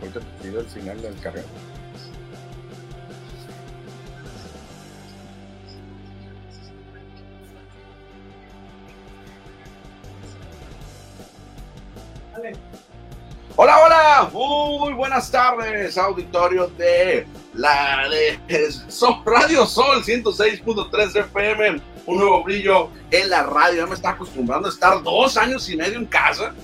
te pido el final del carrera. Hola, hola, muy buenas tardes, auditorio de la de Radio Sol 106.3 FM, un nuevo brillo en la radio. Ya me está acostumbrando a estar dos años y medio en casa,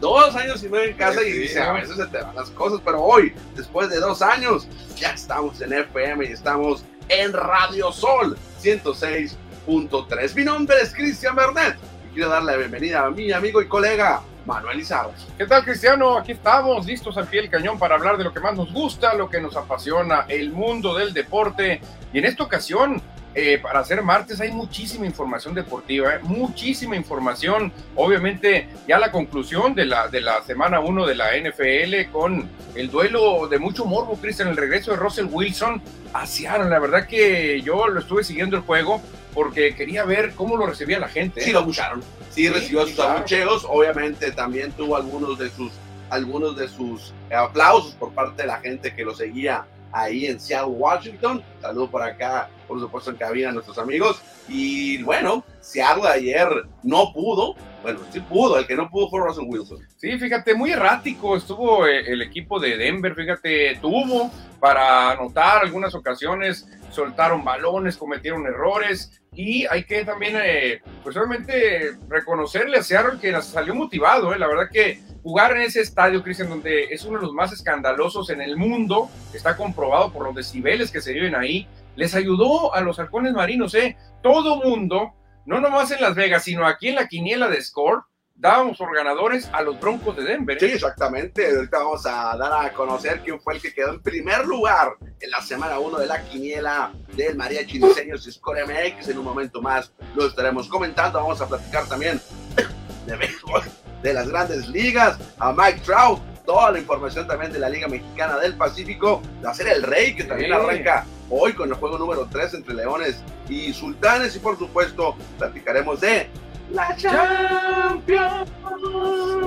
dos años y medio en casa y dice, a veces se te van las cosas, pero hoy, después de dos años, ya estamos en FM y estamos en Radio Sol 106.3. Mi nombre es Cristian Bernet y quiero darle la bienvenida a mi amigo y colega Manuel Izarra. ¿Qué tal, Cristiano? Aquí estamos, listos al pie del cañón para hablar de lo que más nos gusta, lo que nos apasiona, el mundo del deporte. Y en esta ocasión, eh, para hacer martes, hay muchísima información deportiva, eh, muchísima información. Obviamente, ya la conclusión de la, de la semana 1 de la NFL con el duelo de mucho morbo, Cristian, el regreso de Russell Wilson a Seattle. La verdad que yo lo estuve siguiendo el juego porque quería ver cómo lo recibía la gente. Sí, lo abucharon. Sí, recibió sus abucheos. Obviamente también tuvo algunos de sus algunos de sus aplausos por parte de la gente que lo seguía ahí en Seattle, Washington. Saludos por acá, por supuesto, en cabina nuestros amigos. Y bueno, Seattle ayer no pudo. Bueno, sí pudo, el que no pudo fue Russell Wilson. Sí, fíjate, muy errático estuvo eh, el equipo de Denver, fíjate, tuvo para anotar algunas ocasiones, soltaron balones, cometieron errores, y hay que también, eh, pues obviamente, reconocerle a Seattle que salió motivado. Eh. La verdad que jugar en ese estadio, Cristian, donde es uno de los más escandalosos en el mundo, está comprobado por los decibeles que se viven ahí, les ayudó a los halcones marinos. ¿eh? Todo mundo, no nomás en Las Vegas, sino aquí en la quiniela de Score, dábamos por ganadores a los Broncos de Denver. Sí, exactamente. Ahorita vamos a dar a conocer quién fue el que quedó en primer lugar en la semana 1 de la quiniela del Mariachi Diseños Score MX. En un momento más lo estaremos comentando. Vamos a platicar también de béisbol, de las grandes ligas, a Mike Trout, toda la información también de la Liga Mexicana del Pacífico, la Serie El Rey, que también arranca hoy con el juego número 3 entre Leones y Sultanes. Y por supuesto, platicaremos de la Champions.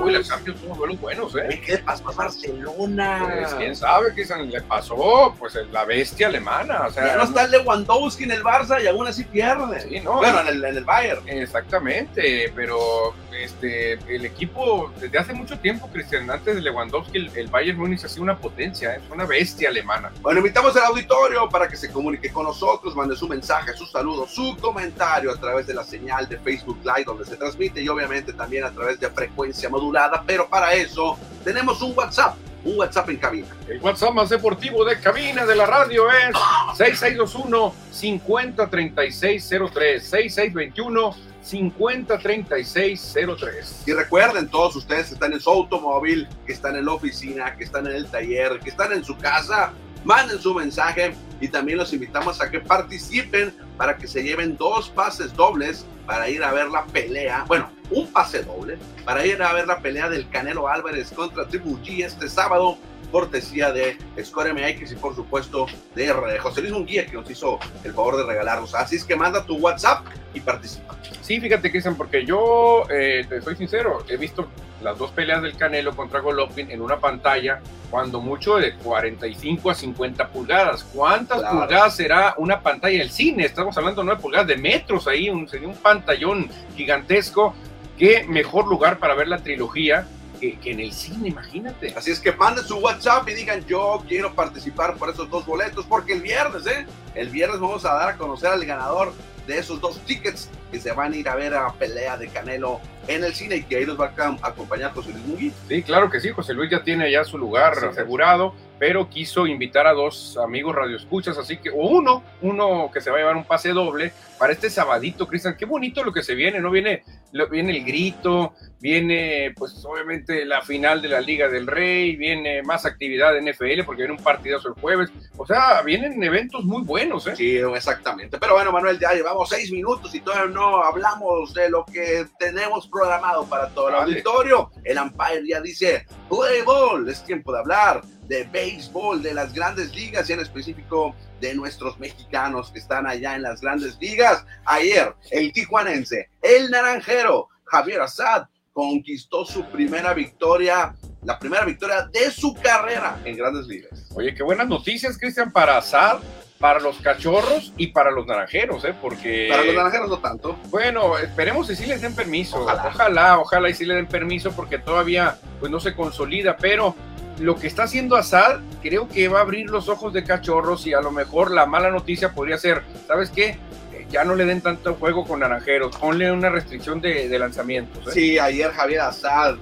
Uy, la Champions tuvo duelos buenos, ¿eh? ¿Qué le pasó a Barcelona? Pues, quién sabe qué le pasó, pues la bestia alemana. O sea, ya no está el Lewandowski en el Barça y aún así pierde. Sí, no, bueno, en el, en el Bayern. Exactamente, pero este, el equipo, desde hace mucho tiempo, Cristian, antes de Lewandowski, el, Bayern Múnich ha sido una potencia, es una bestia alemana. Bueno, invitamos al auditorio para que se comunique con nosotros, mande su mensaje, su saludo, su comentario a través de la señal de Facebook Live donde se transmite y obviamente también a través de frecuencia modulada, pero para eso tenemos un WhatsApp un WhatsApp en cabina. El WhatsApp más deportivo de cabina de la radio es 6621 503603 6621 503603. Y recuerden, todos ustedes que están en su automóvil, que están en la oficina, que están en el taller, que están en su casa, manden su mensaje y también los invitamos a que participen para que se lleven dos pases dobles para ir a ver la pelea. Bueno, un pase doble para ir a ver la pelea del Canelo Álvarez contra Triple G este sábado cortesía de Score MX y por supuesto de José Luis Munguía que nos hizo el favor de regalarnos. Así es que manda tu WhatsApp y participa. Sí, fíjate, Cristian, porque yo, eh, te soy sincero, he visto las dos peleas del Canelo contra Golovkin en una pantalla, cuando mucho de 45 a 50 pulgadas. ¿Cuántas pulgadas será una pantalla del cine? Estamos hablando de 9 pulgadas de metros ahí, un, sería un pantallón gigantesco. Qué mejor lugar para ver la trilogía que, en el cine, imagínate. Así es que manden su WhatsApp y digan yo quiero participar por esos dos boletos, porque el viernes, ¿eh? El viernes vamos a dar a conocer al ganador de esos dos tickets que se van a ir a ver a pelea de Canelo en el cine y que ahí nos va a acompañar José Luis Mugui. Sí, claro que sí, José Luis ya tiene ya su lugar asegurado, pero quiso invitar a dos amigos radioescuchas, así que, o uno, uno que se va a llevar un pase doble para este sabadito, Cristian, qué bonito lo que se viene, ¿no? Viene, viene el grito, viene pues obviamente la final de la Liga del Rey, viene más actividad de NFL porque viene un partidazo el jueves, o sea, vienen eventos muy buenos, ¿eh? Sí, exactamente, pero bueno, Manuel, ya llevamos seis minutos y todavía no hablamos de lo que tenemos programado para todo el auditorio. El Empire ya dice, play ball, es tiempo de hablar de béisbol, de las grandes ligas y en específico de nuestros mexicanos que están allá en las grandes ligas. Ayer, el tijuanense, el naranjero, Javier Assad, conquistó su primera victoria la primera victoria de su carrera en grandes ligas. Oye, qué buenas noticias, Cristian, para Azar, para los cachorros y para los naranjeros, ¿eh? Porque... Para los naranjeros no tanto. Bueno, esperemos que sí les den permiso. Ojalá. ojalá, ojalá y sí le den permiso porque todavía pues no se consolida, pero lo que está haciendo Assad creo que va a abrir los ojos de cachorros y a lo mejor la mala noticia podría ser, ¿sabes qué? Eh, Ya no le den tanto juego con naranjeros, ponle una restricción de, lanzamientos. ¿eh? Sí, ayer Javier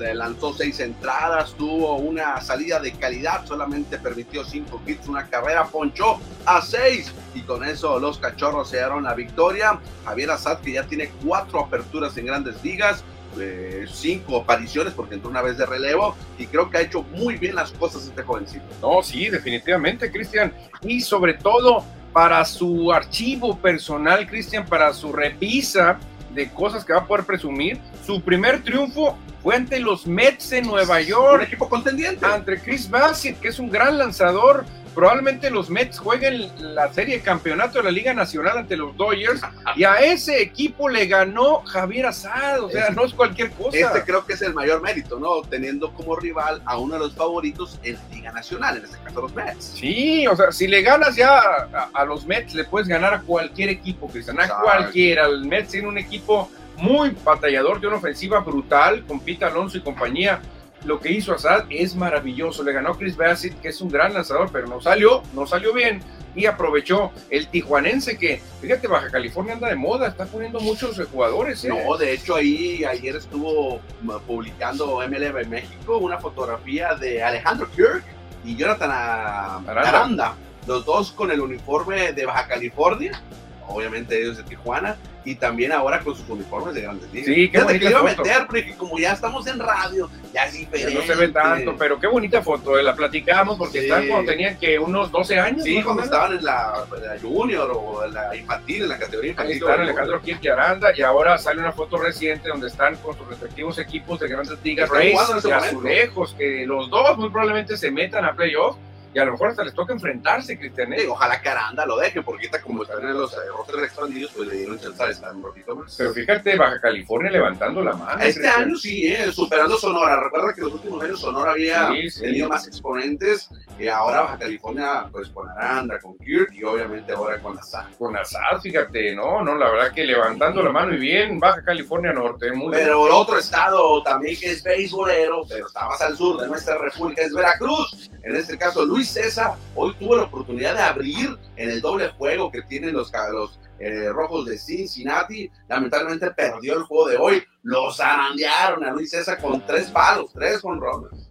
eh, lanzó seis entradas, tuvo una salida de calidad, solamente permitió cinco hits, una carrera, ponchó a seis y con eso los cachorros se dieron la victoria. Javier Azad que ya tiene cuatro aperturas en grandes ligas, eh, cinco apariciones porque entró una vez de relevo y creo que ha hecho muy bien las cosas este jovencito. No, sí, definitivamente, Cristian. Y sobre todo para su archivo personal, Cristian, para su repisa de cosas que va a poder presumir. Su primer triunfo fue ante los Mets de Nueva Un York, equipo contendiente. ante Chris Bassett, que es un gran lanzador. Probablemente los Mets jueguen la serie de campeonato de la Liga Nacional ante los Dodgers y a ese equipo le ganó Javier Asad, o sea, no es cualquier cosa. Este creo que es el mayor mérito, ¿no? Teniendo como rival a uno de los favoritos en la Liga Nacional, en este caso los Mets. Sí, o sea, si le ganas ya a, a los Mets, le puedes ganar a cualquier equipo, Cristian, a Exacto. cualquiera. El Mets tiene un equipo muy batallador, de una ofensiva brutal, con Pete Alonso y compañía. Lo que hizo Assad es maravilloso. Le ganó Chris Bassett, que es un gran lanzador, pero no salió, no salió bien. Y aprovechó el tijuanense que, fíjate, Baja California anda de moda, está poniendo muchos jugadores. ¿eh? No, de hecho ahí ayer estuvo mm, publicando MLB México una fotografía de Alejandro Kirk y Jonathan Aranda. Aranda, los dos con el uniforme de Baja California, obviamente ellos de Tijuana, y también ahora con sus uniformes de grandes ligas. Sí, qué que bonita iba a foto. meter, porque como ya estamos en radio, ya es Que diferente. no se ve tanto, pero qué bonita foto, eh, la platicamos porque Sí. están cuando tenían que unos 12 años. Sí, cuando estaban en la, la junior o en la infantil, en la categoría Ahí infantil. están Alejandro Kirk y Aranda y ahora sale una foto reciente donde están con sus respectivos equipos de grandes ligas, Rays y. Azulejos, que los dos muy probablemente se metan a playoffs y a lo mejor hasta les toca enfrentarse, Cristian. ¿eh? Ojalá que Aranda lo deje, porque ahorita como están en los eh, rosters expandidos, pues le dieron chance de estar un poquito más. Pero fíjate, Baja California levantando la mano. Este Cristian. año sí, eh, superando Sonora. Recuerda que los últimos años Sonora había Sí, sí. tenido más exponentes y ahora Baja California, pues con Aranda, con Kirk y obviamente ahora con la SAC. Con Azad, fíjate, no, no, la verdad que levantando la mano y bien, Baja California Norte, muy bien. Pero el otro estado también que es beisbolero, pero está más al sur de nuestra república, es Veracruz. En este caso, Luis César hoy tuvo la oportunidad de abrir en el doble juego que tienen los, los eh, rojos de Cincinnati. Lamentablemente perdió el juego de hoy. Los zarandearon a Luis César con tres palos, tres con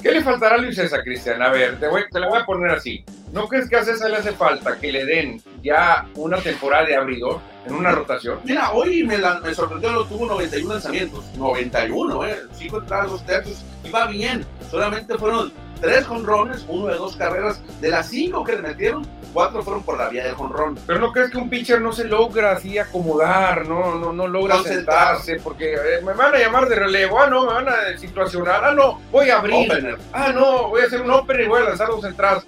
¿Qué le faltará a Luis César, Cristian? A ver, te, voy, te la voy a poner así. ¿No crees que a César le hace falta que le den ya una temporada de abridor en una rotación? Mira, hoy me, la- me sorprendió, lo tuvo 91 lanzamientos. 91, ¿eh? Cinco entradas, dos tercios. Iba bien. Solamente fueron tres jonrones, uno de dos carreras. De las cinco que le metieron, cuatro fueron por la vía del jonrón. Pero no crees que un pitcher no se logra así acomodar, no, no, no logra sentarse, porque eh, me van a llamar de relevo, ah no, me van a situacionar, ah no, voy a abrir, Opener. ah no, voy a hacer un opener y voy a lanzar dos entradas.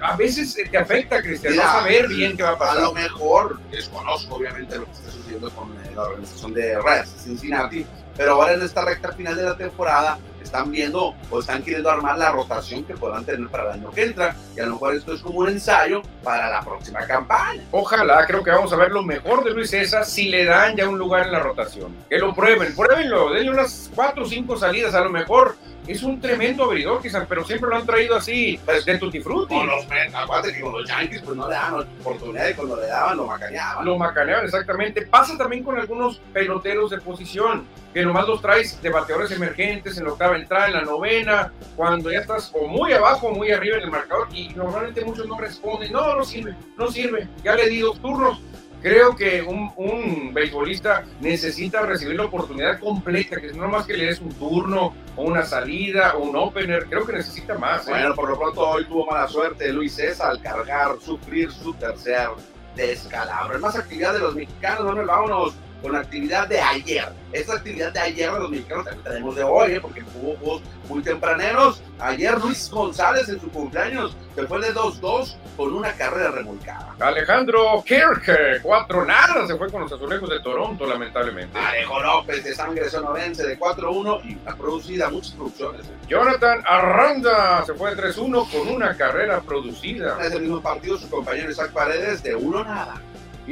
A veces eh, te afecta, Cristian, no saber bien qué va a A pasar. lo mejor, desconozco obviamente lo que está sucediendo con eh, la organización de Reds Cincinnati, pero ahora en esta recta final de la temporada están viendo o están queriendo armar la rotación que puedan tener para el año que entra y a lo mejor esto es como un ensayo para la próxima campaña. Ojalá, creo que vamos a ver lo mejor de Luis César si le dan ya un lugar en la rotación. Que lo prueben, pruébenlo, denle unas cuatro o cinco salidas, a lo mejor es un tremendo abridor, quizás, pero siempre lo han traído así, de tutti frutti. Con los acuérdate que con los Yankees pues no le daban oportunidad y cuando le daban lo macaneaban. Lo macaneaban, exactamente. Pasa también con algunos peloteros de posición, que nomás los traes de bateadores emergentes en la octava entrada, en la novena, cuando ya estás o muy abajo o muy arriba en el marcador, y normalmente muchos no responden, no, no sirve, no sirve, ya le di dos turnos. Creo que un, un beisbolista necesita recibir la oportunidad completa, que no más que le des un turno, o una salida, o un opener, creo que necesita más. ¿eh? Bueno, por lo pronto hoy tuvo mala suerte Luis César al cargar, sufrir su tercer descalabro. Es más actividad de los mexicanos, Manuel, vámonos con la actividad de ayer. Esta actividad de ayer de los mexicanos también tenemos de hoy, ¿eh? porque hubo juegos muy tempraneros. Ayer Luis González en su cumpleaños se fue de 2-2 con una carrera remolcada. Alejandro Kirk, cuatro nada, se fue con los azulejos de Toronto, lamentablemente. Alejo López de Sangre Sonorense de 4-1 y ha producido muchas producciones. Jonathan Arranda se fue de 3-1 con una carrera producida. En ese mismo partido, su compañero Isaac Paredes de 1 nada.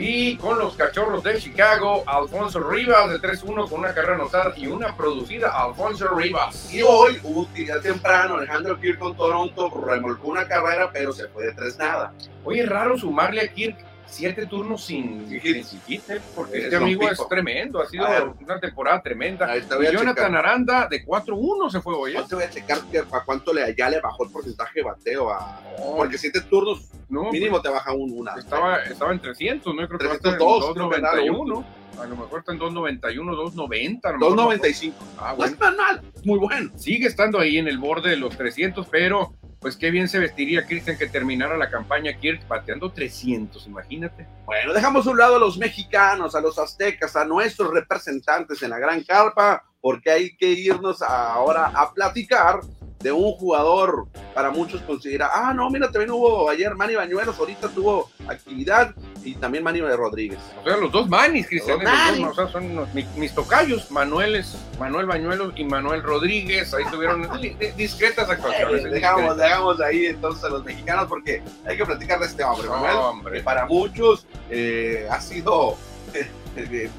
Y con los cachorros de Chicago, Alfonso Rivas de 3-1 con una carrera anotada y una producida, Alfonso Rivas. Y hoy hubo utilidad temprano, Alejandro Kirk con Toronto remolcó una carrera, pero se fue de 3 nada. Oye, es raro sumarle a Kirk siete turnos sin, sin Siquite, porque Es este amigo Pico. es tremendo, ha sido una temporada tremenda. Y Jonathan. Aranda de 4-1 se fue hoy. ¿eh? Yo te voy a checar a cuánto le, ya le bajó el porcentaje de bateo a. Porque siete turnos no, mínimo te baja un, una. estaba, estaba en 300, ¿no? Creo que va a estar en 302, creo que era lo 291. A lo mejor está en 291, 290. a lo mejor. 2.95. Ah, No bueno. es tan mal, es muy bueno. Sigue estando ahí en el borde de los 300, pero pues qué bien se vestiría Christian que terminara la campaña Kirk bateando 300, imagínate. Bueno, dejamos a un lado a los mexicanos, a los aztecas, a nuestros representantes en la gran carpa, porque hay que irnos ahora a platicar de un jugador para muchos considera, ah, no, mira, también hubo ayer Manny Bañuelos, ahorita tuvo actividad y también Manny Rodríguez. O sea, los dos manis, Cristian, Los los dos, Manis. o sea, son los- mi- mis tocayos, Manuel, es- Manuel Bañuelos y Manuel Rodríguez, ahí tuvieron discretas actuaciones. Eh, dejamos, dejamos ahí entonces a los mexicanos porque hay que platicar de este hombre, Manuel, que Hombre, para muchos eh, ha sido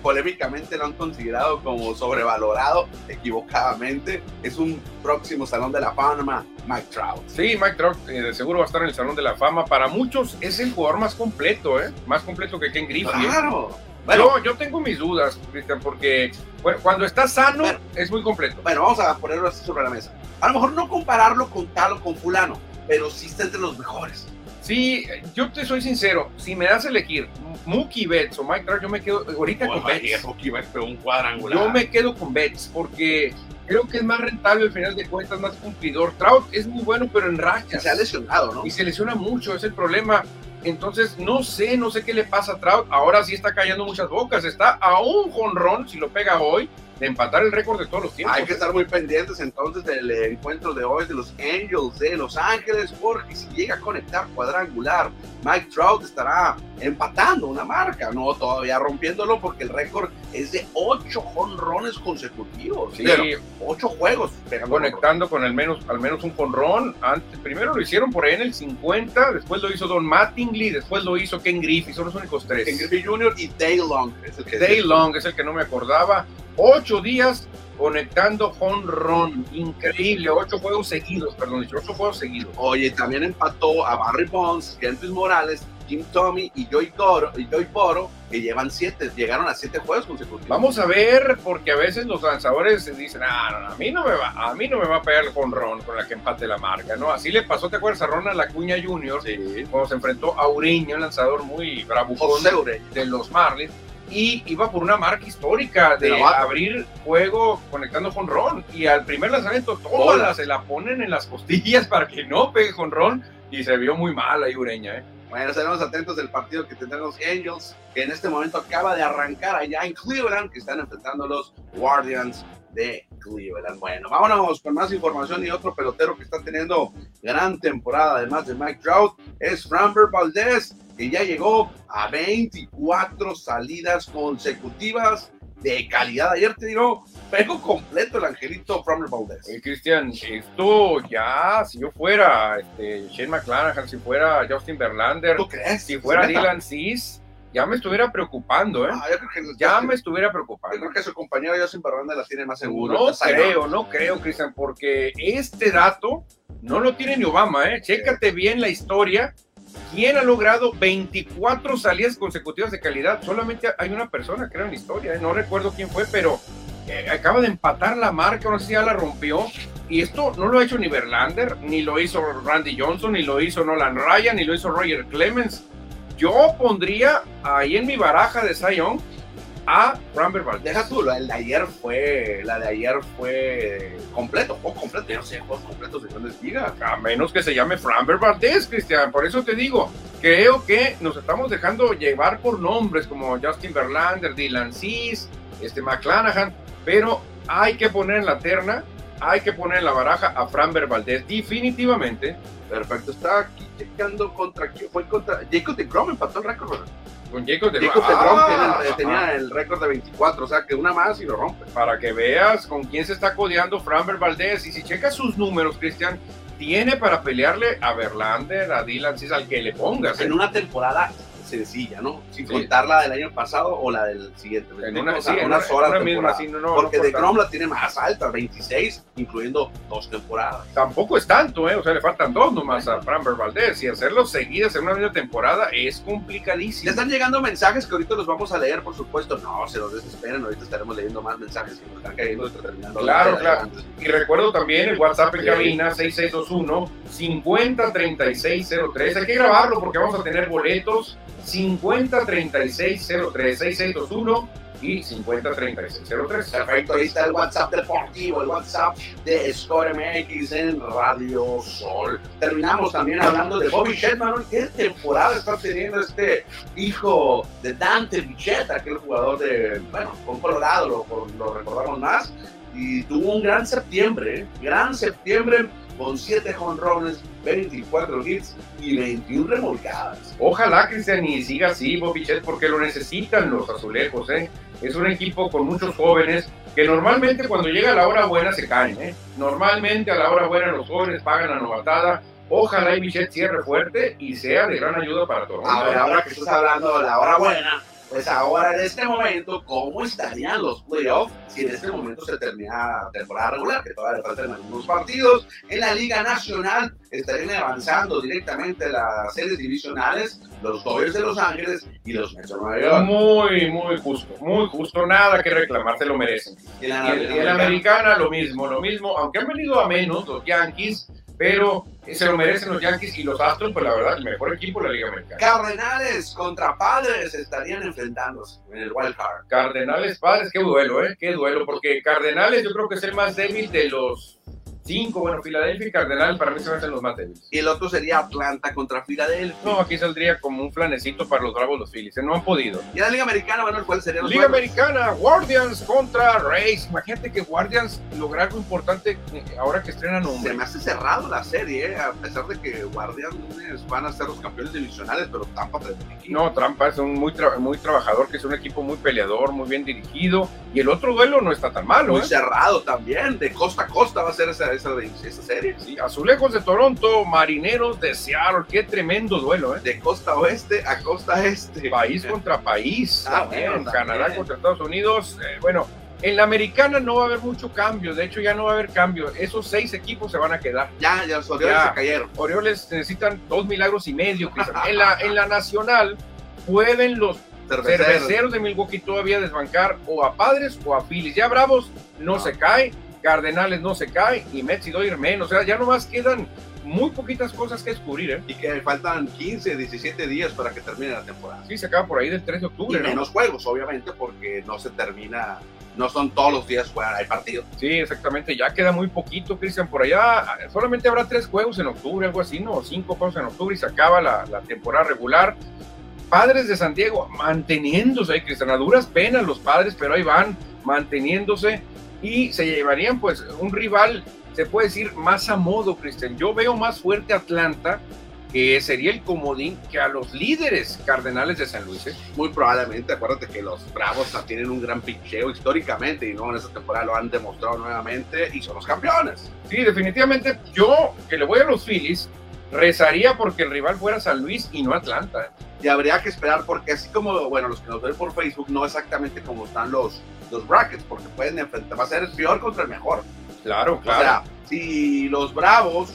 polémicamente lo han considerado como sobrevalorado equivocadamente. Es un próximo salón de la fama, Mike Trout. sí, Mike Trout eh, de seguro va a estar en el Salón de la Fama. Para muchos es el jugador más completo, ¿eh? Más completo que Ken Griffey. ¿eh? Claro. Bueno, yo, yo tengo mis dudas, Cristian, porque bueno, cuando está sano Bueno. es muy completo. bueno, vamos a ponerlo así sobre la mesa. A lo mejor no compararlo con tal o con fulano, pero sí está entre los mejores. Sí, yo te soy sincero, si me das a elegir Mookie Betts o Mike Trout, yo me quedo ahorita con Betts. un cuadrangular. Yo me quedo con Betts porque creo que es más rentable al final de cuentas, más cumplidor. Trout es muy bueno, pero en rachas. se ha lesionado, ¿no? Y se lesiona mucho, es el problema. Entonces, no sé, no sé qué le pasa a Trout. Ahora sí está callando muchas bocas. Está a un jonrón, si lo pega hoy, de empatar el récord de todos los tiempos. Hay que estar muy pendientes entonces del encuentro de hoy de los Angels de Los Ángeles, porque si llega a conectar cuadrangular, Mike Trout estará empatando una marca, no todavía rompiéndolo, porque el récord es de ocho jonrones consecutivos. Sí, Pero ocho juegos conectando con al menos, al menos un jonrón. Antes, primero lo hicieron por ahí en el 50, después lo hizo Don Mattingly, después lo hizo Ken Griffey, son los únicos tres. Ken Griffey Jr. y Dale Long. Es el que Day Long es el que no me acordaba. Ocho días conectando jonrón. Increíble. Ocho juegos seguidos, perdón, dicho, ocho juegos seguidos. Oye, también empató a Barry Bonds, Gentis Morales, Jim Tommy y Joey Coro, y Joey Boro, que llevan siete, llegaron a siete juegos consecutivos. Vamos a ver, porque a veces los lanzadores dicen, ah, no, no, a mí no me va, a mí no me va a pegar el jonrón con la que empate la marca, ¿no? Así le pasó, ¿te acuerdas a Ronald Acuña Jr. Sí. cuando se enfrentó a Ureña, un lanzador muy bravucón de los Marlins? Y iba por una marca histórica de abrir juego conectando jonrón. Y al primer lanzamiento todas las se la ponen en las costillas para que no pegue jonrón. Y se vio muy mal ahí Ureña, ¿eh? Bueno, estaremos atentos del partido que tendrán los Angels, que en este momento acaba de arrancar allá en Cleveland, que están enfrentando a los Guardians de Cleveland. Bueno, vámonos con más información y otro pelotero que está teniendo gran temporada, además de Mike Trout, es Framber Valdez, que ya llegó a 24 salidas consecutivas de calidad. Ayer te digo, pego completo el angelito Framber Valdez. Oye, Cristian, esto ya, si yo fuera este, Shane McClanahan, si fuera Justin Verlander, ¿Tú crees? si fuera. Dylan Cis, ya me estuviera preocupando, ¿eh? Ah, yo creo que Ya me estuviera Yo preocupando. creo que su compañero Justin Verlander la tiene más seguro. No creo, no creo, Cristian, porque este dato no lo tiene ni Obama, ¿eh? Chécate bien la historia. ¿Quién ha logrado 24 salidas consecutivas de calidad? Solamente hay una persona, creo, en la historia, ¿eh? No recuerdo quién fue, pero eh, acaba de empatar la marca, no sé si ya la rompió. Y esto no lo ha hecho ni Verlander, ni lo hizo Randy Johnson, ni lo hizo Nolan Ryan, ni lo hizo Roger Clemens. Yo pondría ahí en mi baraja de Young a Framber Valdez. Deja tú, el de ayer fue, la de ayer fue completo, o completo, yo no sé, juegos completos de grandes ligas. A menos que se llame Framber Valdez, Cristian. Por eso te digo, creo que nos estamos dejando llevar por nombres como Justin Verlander, Dylan Cease, este McClanahan, pero hay que poner en la terna, hay que poner en la baraja a Framber Valdez, definitivamente. Perfecto, está aquí checando contra quién fue contra Jacob de Grom empató el récord. Con Jacob de Jacob de Grom Ah, tenía, el récord de 24, o sea que una más y lo rompe. para que veas con quién se está codeando Framber Valdez. Y si checas sus números, Cristian, tiene para pelearle a Verlander, a Dylan Cease, al que le pongas. ¿eh? En una temporada sencilla, ¿no? Sin Sí. contar la del año pasado o la del siguiente. ¿me En una, O sea, sí, en unas una- horas una de misma, temporada. sí, no, no, Porque no de. Grom la tiene más alta, 26, incluyendo dos temporadas. Tampoco es tanto, ¿eh? O sea, le faltan dos nomás a Framber Valdez. Y hacerlo seguidas en una misma temporada es complicadísimo. están llegando mensajes que ahorita los vamos a leer, por supuesto. No, se los desesperen, ahorita estaremos leyendo más mensajes que nos están cayendo terminando. Claro, la- claro. Y recuerdo también el WhatsApp en cabina 6621 503603. Hay que grabarlo porque vamos a tener boletos 503603 6621 y 503603. Perfecto, ahí está el WhatsApp deportivo, el WhatsApp de Score MX en Radio Sol. Terminamos también hablando de Bobby Shetman. ¿Qué temporada está teniendo este hijo de Dante Bichette, aquel jugador de, bueno, con Colorado, lo, lo recordamos más? Y tuvo un gran septiembre, ¿eh? gran septiembre con 7 jonrones, 24 hits y 21 remolcadas. Ojalá Cristian y siga así, Bobichet, porque lo necesitan los azulejos. ¿eh? Es un equipo con muchos jóvenes que normalmente cuando llega la hora buena se caen. ¿eh? Normalmente a la hora buena los jóvenes pagan la novatada. Ojalá y Bichette cierre fuerte y sea de gran ayuda para Toronto. A ver, ahora que estás hablando de la hora buena, pues ahora en este momento, ¿cómo estarían los playoffs si en este momento se termina la temporada regular? Que todavía le faltan algunos partidos. En la Liga Nacional estarían avanzando directamente las series divisionales, los Dodgers de Los Ángeles y los Mets de Nueva York. Muy, muy justo, muy justo, nada que reclamar, se lo merecen. Y Y la, en, y en la americana lo mismo, lo mismo, aunque han venido a menos los Yankees, pero se lo merecen los Yankees y los Astros, pues la verdad, el mejor equipo de la Liga Americana. Cardenales contra Padres estarían enfrentándose en el Wild Card. Cardenales Padres, qué duelo, ¿eh? Qué duelo, porque Cardenales yo creo que es el más débil de los cinco. Bueno, Filadelfia y Cardenales para mí se me hacen los más débiles. Y el otro sería Atlanta contra Filadelfia. No, aquí saldría como un flanecito para los Bravos los Phillies, ¿eh? no han podido. Y la Liga Americana, bueno, ¿cuál sería los Liga? Americana, Guardians contra Rays. Imagínate que Guardians logra algo importante eh, ahora que estrenan Se nombre. me hace cerrado la serie, ¿eh? A pesar de que Guardianes van a ser los campeones divisionales, pero Tampa. No, Trampa es un muy, tra- muy trabajador, que es un equipo muy peleador, muy bien dirigido. Y el otro duelo no está tan malo. Muy ¿eh? cerrado también, de costa a costa va a ser esa, esa, esa serie. Sí, Azulejos de Toronto, Marineros de Seattle. Qué tremendo duelo, ¿eh? De costa oeste a costa este. País contra país. Ah, también. bueno, también. Canadá contra Estados Unidos. eh, bueno, en la americana no va a haber mucho cambio. De hecho, ya no va a haber cambio. Esos seis equipos se van a quedar. Ya, ya los Orioles Ya. se cayeron. Orioles necesitan dos milagros y medio. En la, en la nacional pueden los Cerveceros. cerveceros de Milwaukee todavía desbancar o a Padres o a Phillies. Ya Bravos no, No. se cae, Cardenales no se cae y Mets y Dodgers menos. O sea, ya nomás quedan muy poquitas cosas que descubrir. ¿eh? Y que faltan 15, 17 días para que termine la temporada. Sí, se acaba por ahí del 3 de Y octubre. ¿no? menos juegos, obviamente, porque no se termina, no son todos los días jugar, hay partidos. Sí, exactamente. Ya queda muy poquito, Cristian. Por allá solamente habrá tres juegos en octubre, algo así, ¿no? Cinco juegos en octubre y se acaba la, la temporada regular. Padres de San Diego manteniéndose, ahí, Cristian, a duras penas los padres, pero ahí van manteniéndose y se llevarían pues un rival, se puede decir, más a modo, Cristian. Yo veo más fuerte Atlanta, que sería el comodín, que a los líderes cardenales de San Luis. ¿eh? Muy probablemente, acuérdate que los Bravos tienen un gran picheo históricamente y no en esta temporada lo han demostrado nuevamente y son los campeones. Sí, definitivamente yo, que le voy a los Phillies, rezaría porque el rival fuera San Luis y no Atlanta. ¿eh? Y habría que esperar porque así como, bueno, los que nos ven por Facebook, no exactamente como están los, los brackets, porque pueden enfrentar, va a ser el peor contra el mejor. Claro, O sea, si los Bravos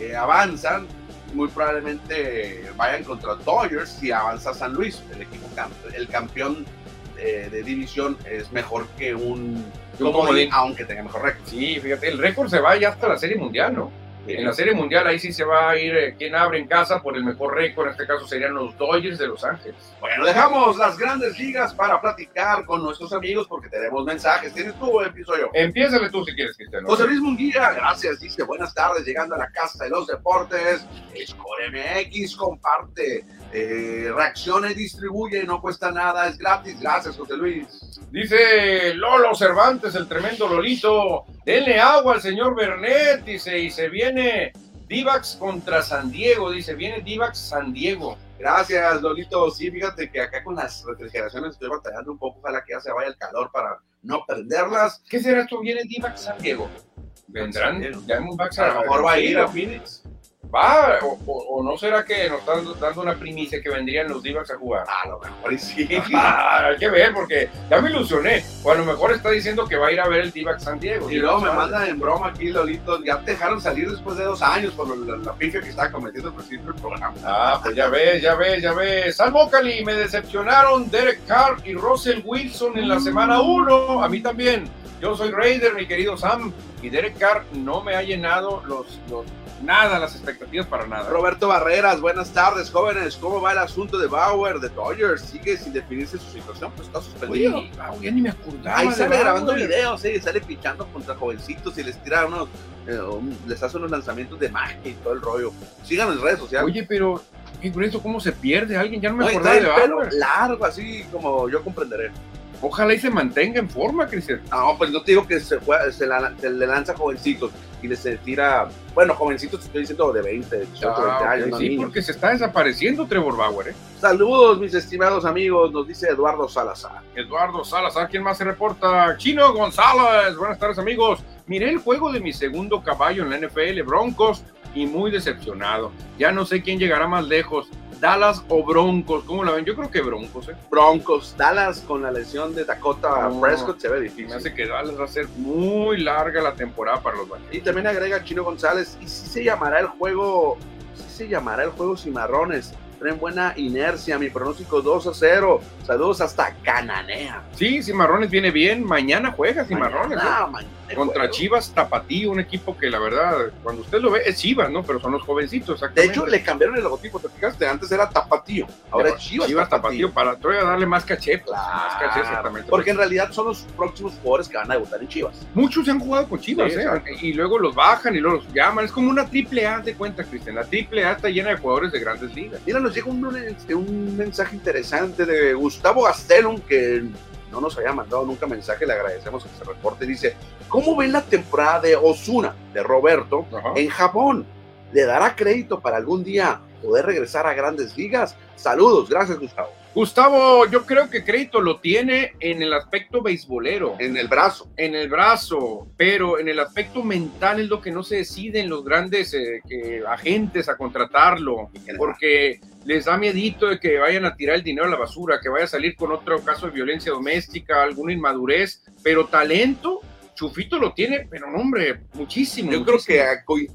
eh, avanzan, muy probablemente vayan contra Dodgers si avanza San Luis. El equipo el campeón eh, de división es mejor que un Un comodín, comodín. aunque tenga mejor récord. Sí, fíjate, el récord se va ya hasta la Serie Mundial, ¿no? En la Serie Mundial ahí sí se va a ir eh, quien abre en casa por el mejor récord, en este caso serían los Dodgers de Los Ángeles. Bueno, dejamos las grandes ligas para platicar con nuestros amigos porque tenemos mensajes. ¿Tienes tú o empiezo yo? Empiézale tú si quieres, Cristiano. José Luis Munguía, gracias, dice buenas tardes, llegando a la casa de los deportes. Score MX comparte, eh, reaccione, distribuye, no cuesta nada, es gratis. Gracias, José Luis. Dice Lolo Cervantes, el tremendo Lolito, denle agua al señor Bernet, dice, y se viene Divax contra San Diego, dice, viene Divax San Diego. Gracias, Lolito. Sí, fíjate que acá con las refrigeraciones estoy batallando un poco, ojalá que ya se vaya el calor para no prenderlas. ¿Qué será esto? ¿Viene Divax San Diego? ¿Vendrán? Ya hemos a lo mejor va a ir a Phoenix. Va, o, no será que nos están dando una primicia que vendrían los Divacs a jugar. A lo mejor sí. hay que ver, porque ya me ilusioné. O a lo mejor está diciendo que va a ir a ver el Divac San Diego. Y luego me mandan en broma aquí, Lolito. Ya te dejaron salir después de dos años por la, la pifia que está cometiendo el presidente del programa. Ah, pues ya ves, ya ves, ya ves. Salvo Cali, me decepcionaron Derek Carr y Russell Wilson en la semana 1. A mí también. Yo soy Raider, mi querido Sam, y Derek Carr no me ha llenado los, los nada, las expectativas para nada. Roberto Barreras, buenas tardes, jóvenes. ¿Cómo va el asunto de Bauer, de Dodgers? ¿Sigue sin definirse su situación? Pues está suspendido. Oye, ya ni me acordaba. Ahí sale grabando videos, ¿sí? sale pichando contra jovencitos y les tira unos, eh, les hace unos lanzamientos de magia y todo el rollo. Sigan en redes sociales. Oye, pero ¿qué eso cómo se pierde? Alguien ya no me acordaba de Bauer. largo, así como yo comprenderé. Ojalá y se mantenga en forma, Cristian. No, pues no te digo que se, se, le lanza jovencitos y le se tira, bueno, jovencitos estoy diciendo de 20, 18, ah, 20 años. sí, porque se está desapareciendo Trevor Bauer, ¿eh? Saludos, mis estimados amigos, nos dice Eduardo Salazar. Eduardo Salazar, ¿quién más se reporta? Chino González, buenas tardes, amigos. Miré el juego de mi segundo caballo en la NFL, Broncos, y muy decepcionado. Ya no sé quién llegará más lejos. Dallas o Broncos, ¿cómo la ven? Yo creo que Broncos, ¿eh? Broncos, Dallas con la lesión de Dakota Prescott se ve difícil. Me hace que Dallas va a ser muy larga la temporada para los Vaqueros. Y también agrega Chino González, y si se llamará el juego, sí se llamará el juego Cimarrones traen buena inercia. Mi pronóstico 2 a 0. Saludos hasta Cananea. Sí, Cimarrones viene bien. Mañana juega Cimarrones. ¿eh? Contra Chivas Tapatío, un equipo que la verdad, cuando usted lo ve, es Chivas, ¿no? Pero son los jovencitos. De hecho, le cambiaron el logotipo, ¿te fijaste? Antes era Tapatío, ahora es Chivas, Chivas Tapatío. para todavía darle más caché. Pues, más caché exactamente. Porque en realidad son los próximos jugadores que van a debutar en Chivas. Muchos se han jugado con Chivas, ¿eh? Y luego los bajan y luego los llaman. Es como una triple A de cuenta, Cristian. La triple A está llena de jugadores de grandes ligas. Mira, nos llega un, un mensaje interesante de Gustavo Gastelum que no nos había mandado nunca mensaje, le agradecemos que se reporte. Dice: ¿Cómo ven la temporada de Osuna, de Roberto, en Japón? ¿Le dará crédito para algún día poder regresar a grandes ligas? Saludos, gracias, Gustavo. Gustavo, yo creo que crédito lo tiene en el aspecto beisbolero. En el brazo. En el brazo, pero en el aspecto mental es lo que no se decide en los grandes eh, agentes a contratarlo, porque les da miedito de que vayan a tirar el dinero a la basura, que vaya a salir con otro caso de violencia doméstica, alguna inmadurez, pero talento Chufito lo tiene, pero no, hombre, muchísimo. Yo creo que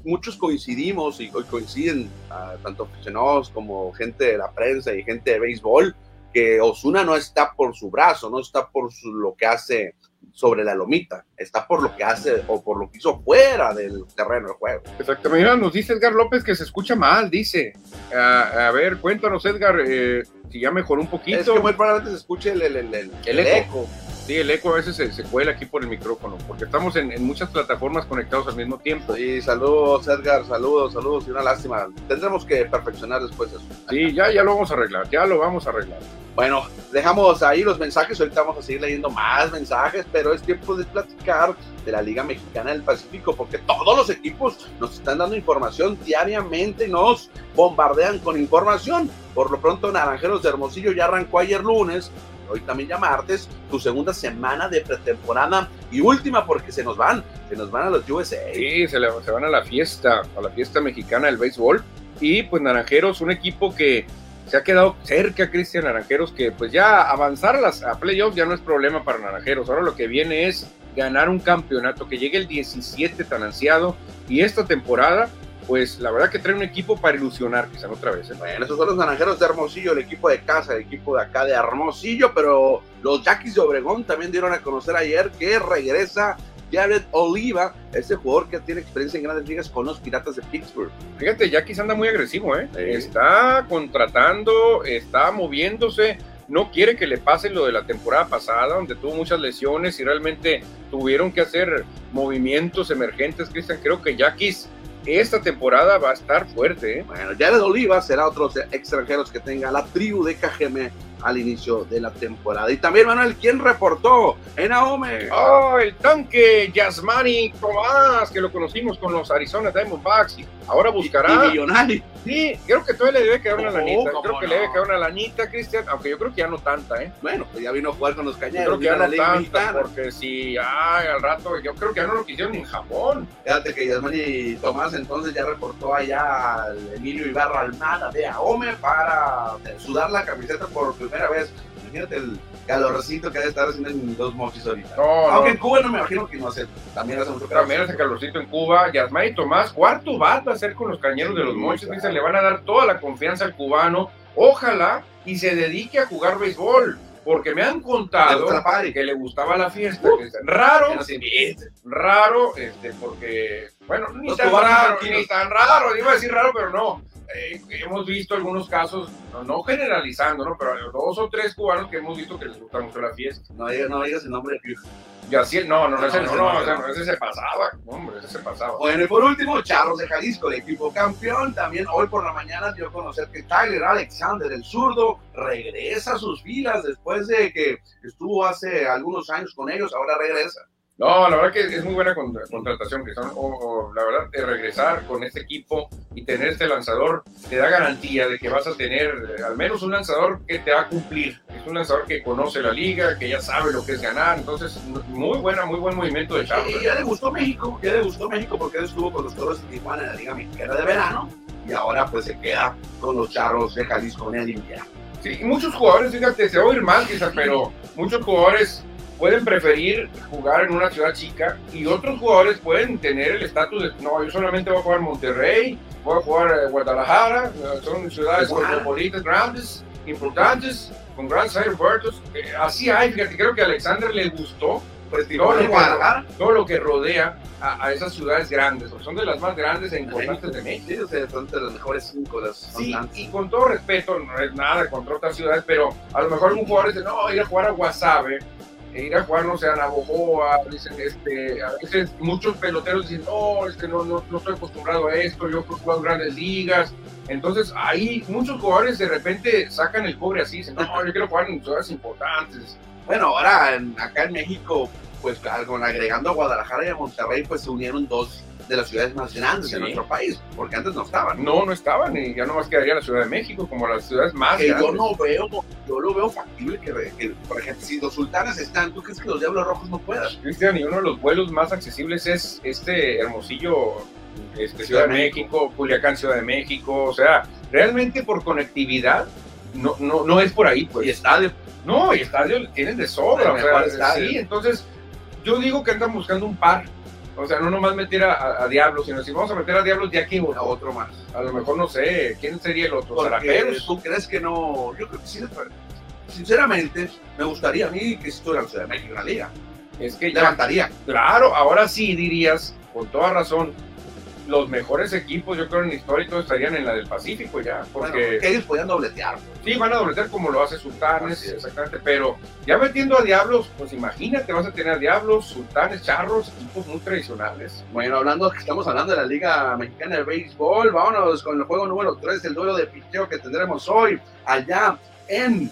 muchos coincidimos y coinciden, ah, tanto aficionados como gente de la prensa y gente de béisbol, que Osuna no está por su brazo, no está por lo que hace sobre la lomita, está por lo que hace o por lo que hizo fuera del terreno del juego. Exactamente, nos dice Edgar López que se escucha mal, dice. a ver, cuéntanos Edgar, eh, si ya mejoró un poquito. Es que muy probablemente se escuche el, el, eco. Sí, el eco a veces se, cuela aquí por el micrófono, porque estamos en, muchas plataformas conectados al mismo tiempo. Sí, saludos Edgar, saludos, saludos y una lástima. Tendremos que perfeccionar después eso. Sí, ya, ya lo vamos a arreglar, ya lo vamos a arreglar. Bueno, dejamos ahí los mensajes, ahorita vamos a seguir leyendo más mensajes, pero es tiempo de platicar de la Liga Mexicana del Pacífico, porque todos los equipos nos están dando información diariamente, nos bombardean con información. Por lo pronto, Naranjeros de Hermosillo ya arrancó ayer lunes, hoy también ya martes, tu segunda semana de pretemporada y última porque se nos van, se nos van a los USA. Sí, se, se van a la fiesta, a la fiesta mexicana del béisbol. Y pues Naranjeros, un equipo que se ha quedado cerca Cristian Naranjeros, que pues ya avanzar a, las, a playoffs ya no es problema para Naranjeros. Ahora lo que viene es ganar un campeonato, que llegue el 17 tan ansiado. Y esta temporada, pues la verdad que trae un equipo para ilusionar, quizás otra vez. ¿eh? Bueno, esos son los Naranjeros de Hermosillo, el equipo de casa, el equipo de acá de Hermosillo, pero los Yaquis de Obregón también dieron a conocer ayer que regresa Jared Oliva, este jugador que tiene experiencia en grandes ligas con los Piratas de Pittsburgh. Fíjate, Yaquis anda muy agresivo, ¿eh? Está contratando, está moviéndose no quiere que le pase lo de la temporada pasada, donde tuvo muchas lesiones y realmente tuvieron que hacer movimientos emergentes, Cristian. Creo que Yaquis esta temporada va a estar fuerte. ¿eh? Bueno, Jared Oliva será otro extranjeros que tenga la tribu de KGM al inicio de la temporada. Y también, Manuel, ¿quién reportó? En Ahome. Oh, el tanque Yasmani Tomás, que lo conocimos con los Arizona Diamondbacks. Y ahora buscará. Y, Sí, creo que todavía le debe quedar una lanita. Creo que le debe quedar una lanita, Cristian, aunque yo creo que ya no tanta, ¿eh? Bueno, pues ya vino a jugar con los cañeros. creo que ya no tanta, porque si, ay, al rato, yo creo que ya no lo quisieron en Japón. Fíjate que Yasmani Tomás entonces ya reportó allá al Emilio Ibarra Almada de Ahome para sudar la camiseta por primera vez. Imagínate el calorcito que debe estar haciendo en dos mochis ahorita. Aunque en Cuba no me imagino que no hace. También hace mucho calor. También hace calorcito en Cuba. Yasmay Tomás, cuarto bat va a ser con los cañeros de los mochis. Dice, le van a dar toda la confianza al cubano. Ojalá y se dedique a jugar béisbol. Porque me han contado que le gustaba la fiesta. raro, raro, este, porque, bueno, ni tan raro, ni tan raro, iba a decir raro, pero no eh, hemos visto algunos casos, no, generalizando, ¿no? Pero dos o tres cubanos que hemos visto que les gusta mucho la fiesta. No, no digas el nombre de Y así, no, no, no, ese, no, no, ese se pasaba, hombre, ese se pasaba. Bueno, y por último, Charlos de Jalisco, el equipo campeón, también hoy por la mañana dio a conocer que Tyler Alexander, el zurdo, regresa a sus filas después de que estuvo hace algunos años con ellos, ahora regresa. No, la verdad que es muy buena contratación, que son, o, la verdad, de regresar con este equipo y tener este lanzador te da garantía de que vas a tener eh, al menos un lanzador que te va a cumplir. Es un lanzador que conoce la liga, que ya sabe lo que es ganar. Entonces, muy buena, muy buen movimiento de Charlos. Y ya le gustó México, ya le gustó México porque él estuvo con los Toros de Tijuana en la Liga Mexicana de Verano y ahora pues se queda con los Charros de Jalisco en el invierno. Sí, muchos jugadores, fíjate, se va a oír mal quizás, pero muchos jugadores pueden preferir jugar en una ciudad chica y otros jugadores pueden tener el estatus de, no, yo solamente voy a jugar Monterrey, voy a jugar en Guadalajara, son ciudades cosmopolitas grandes, importantes, con grandes aeropuertos. Eh, así hay, fíjate, creo que a Alexander le gustó pues, todo, lo que, todo lo que rodea a, esas ciudades grandes, son de las más grandes e importantes de México. Sí, son de las mejores cinco. Las sí, y con todo respeto, no es nada contra otras ciudades, pero a lo mejor un jugador dice, no, ir a jugar a Guasave e ir a jugar, no sé, a Navojoa, dicen, este, a veces muchos peloteros dicen, no, es que no, no, estoy acostumbrado a esto, yo he jugado en grandes ligas. Entonces, ahí muchos jugadores de repente sacan el cobre así, dicen, no, yo quiero jugar en ciudades importantes. Bueno, ahora acá en México, pues agregando a Guadalajara y a Monterrey, pues se unieron dos de las ciudades más grandes de nuestro país, porque antes no estaban. No, no estaban, y ya nomás quedaría la Ciudad de México como las ciudades más que grandes. Yo no veo, yo lo veo factible que, por ejemplo, si los sultanes están, ¿tú crees que los Diablos Rojos no puedan? Cristian, y uno de los vuelos más accesibles es este Hermosillo, este, Ciudad de México, Culiacán, Ciudad de México, o sea, realmente por conectividad no, no, no es por ahí. Pues. Y estadio. No, y estadio tienen de sobra. O sea, sí, entonces yo digo que andan buscando un par o sea, no nomás meter a, Diablos, sino si vamos a meter a Diablos, ya que a otro más. A lo mejor no sé, ¿quién sería el otro? ¿Tú crees que no? Yo creo que sí. Sinceramente, me gustaría a mí que estuviera en Ciudad de México en la liga. Es que levantaría. claro, ahora sí dirías, con toda razón, los mejores equipos, yo creo, en histórico estarían en la del Pacífico ya. Porque ellos podían dobletear. Sí, van a dobletear como lo hace Sultanes, exactamente. Pero ya metiendo a Diablos, pues imagínate, vas a tener a Diablos, Sultanes, Charros, equipos muy tradicionales. Bueno, hablando, estamos hablando de la Liga Mexicana de Béisbol, vámonos con el juego número 3, el duelo de picheo que tendremos hoy allá en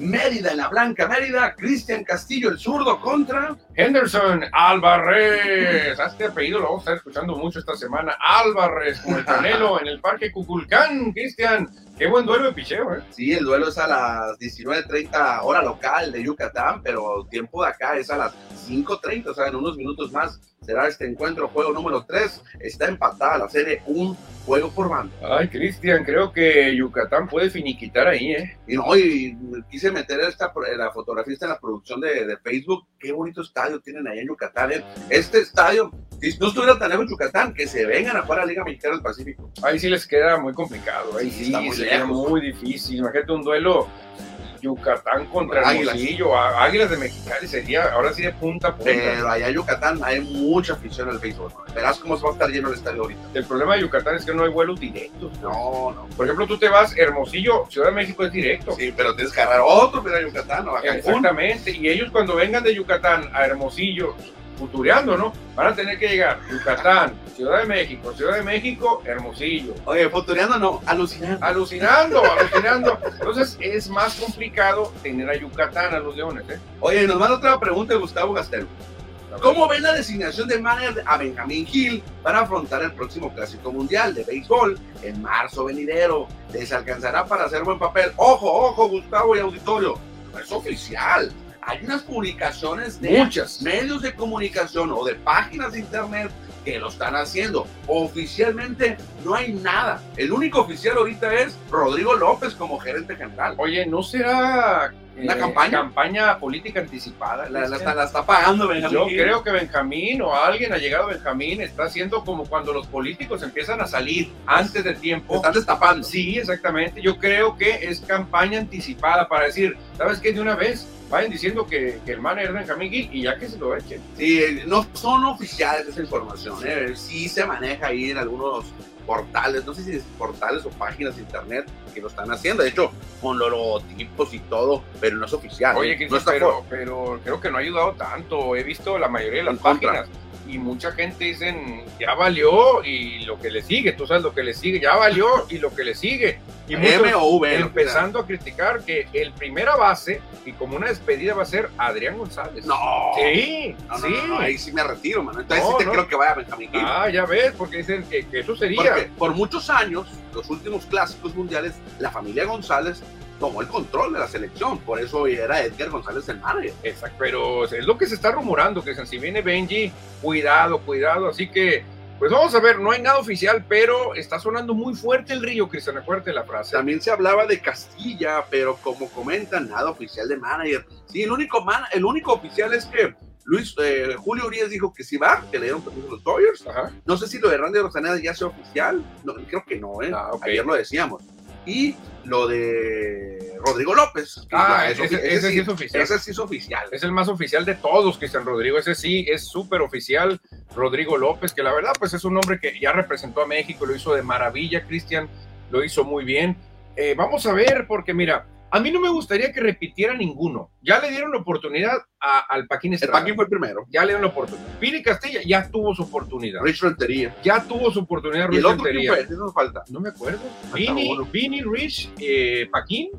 Mérida, en la Blanca Mérida, Cristian Castillo, el zurdo contra Henderson Álvarez. Este apellido lo vamos a estar escuchando mucho esta semana. Álvarez con el Canelo en el Parque Cuculcán. Cristian, qué buen duelo de picheo, ¿eh? Sí, el duelo es a las 19.30 hora local de Yucatán, pero el tiempo de acá es a las 5.30, o sea, en unos minutos más será este encuentro, juego número 3. Está empatada la serie, un juego por bando. Ay, Cristian, creo que Yucatán puede finiquitar ahí, ¿eh? Y no, y quise meter esta, la fotografía en la producción de, de, Facebook. Qué bonito estadio tienen ahí en Yucatán, ¿eh? Este estadio, si no estuviera tan lejos en Yucatán, que se vengan a jugar a la Liga Mexicana del Pacífico. Ahí sí les queda muy complicado, ahí sí, sí muy, muy difícil. Imagínate un duelo Yucatán contra Águilas. Hermosillo, Águilas de Mexicali sería ahora sí de punta a punta. Pero allá en Yucatán hay mucha afición al béisbol. Verás cómo se va a estar lleno el estadio ahorita. El problema de Yucatán es que no hay vuelos directos. No, no. Por ejemplo, tú te vas Hermosillo, Ciudad de México es directo. Sí, pero tienes que agarrar otro para Yucatán o a Cancún. Exactamente. Y ellos cuando vengan de Yucatán a Hermosillo, futureando, ¿no? Van a tener que llegar Yucatán, Ciudad de México, Ciudad de México, Hermosillo. Oye, futureando no, alucinando. Alucinando, alucinando. Entonces es más complicado tener a Yucatán a los Leones, ¿eh? Oye, nos manda otra pregunta de Gustavo Castelo. ¿Cómo ven la designación de manager a Benjamín Gil para afrontar el próximo Clásico Mundial de Béisbol en marzo venidero? ¿Les alcanzará para hacer buen papel? Ojo, ojo, Gustavo y auditorio, no es oficial. Hay unas publicaciones de Muchas. medios de comunicación o de páginas de internet que lo están haciendo. Oficialmente no hay nada. El único oficial ahorita es Rodrigo López como gerente general. Oye, ¿no será eh, ¿Una campaña? campaña política anticipada? La, la está, la está pagando Benjamín Yo creo que Benjamín o alguien ha llegado a Benjamín está haciendo como cuando los políticos empiezan a salir antes de Se tiempo. están destapando. Sí, exactamente. Yo creo que es campaña anticipada para decir, ¿sabes qué? De una vez vayan diciendo que, que el manager es Benjamín Gil y ya que se lo echen. Sí, no son oficiales esa información. ¿eh? Sí se maneja ahí en algunos portales, no sé si es portales o páginas de internet que lo están haciendo. De hecho, con los logotipos y todo, pero no es oficial. Oye, ¿eh? No está pero, creo que no ha ayudado tanto. He visto la mayoría de las contra. Y mucha gente dicen, ya valió y lo que le sigue, tú sabes lo que le sigue, ya valió y lo que le sigue. Y M o V. sea. empezando a criticar que el primera base y como una despedida va a ser Adrián González. No. Sí, No, no, sí. no, ahí sí me retiro, mano. Entonces sí te creo que vaya Benjamín Gil. Ah, ya ves, porque dicen que, que eso sería. Porque por muchos años, los últimos clásicos mundiales, la familia González tomó el control de la selección. Por eso era Edgar González el manager. Exacto, pero es lo que se está rumorando, que si viene Benji, cuidado, cuidado. Así que, pues vamos a ver, no hay nada oficial, pero está sonando muy fuerte el río, Cristian, acuérdate la frase. También se hablaba de Castilla, pero como comentan, nada oficial de manager. Sí, el único, man- el único oficial es que Luis eh, Julio Urias dijo que sí va, que le dieron permiso a los Dodgers. Ajá. No sé si lo de Randy Rosaneda ya sea oficial. No, creo que no, ¿eh? Ah, ok. Ayer lo decíamos. Y lo de Rodrigo López. Ah, ese sí es oficial. Ese sí es oficial. Es el más oficial de todos, Cristian Rodrigo. Ese sí es súper oficial, Rodrigo López, que la verdad, pues es un hombre que ya representó a México, lo hizo de maravilla, Cristian, lo hizo muy bien. Eh, vamos a ver, porque mira, a mí no me gustaría que repitiera ninguno. Ya le dieron la oportunidad a- al Paquín El Estrada. Paquín fue el primero. Ya le dieron la oportunidad. Piri Castilla ya tuvo su oportunidad. Rich Rentería. Ya tuvo su oportunidad, Y Ruiz el otro Rentería. fue, nos falta. No me acuerdo. Vini. Vini, Rich, eh, Paquín.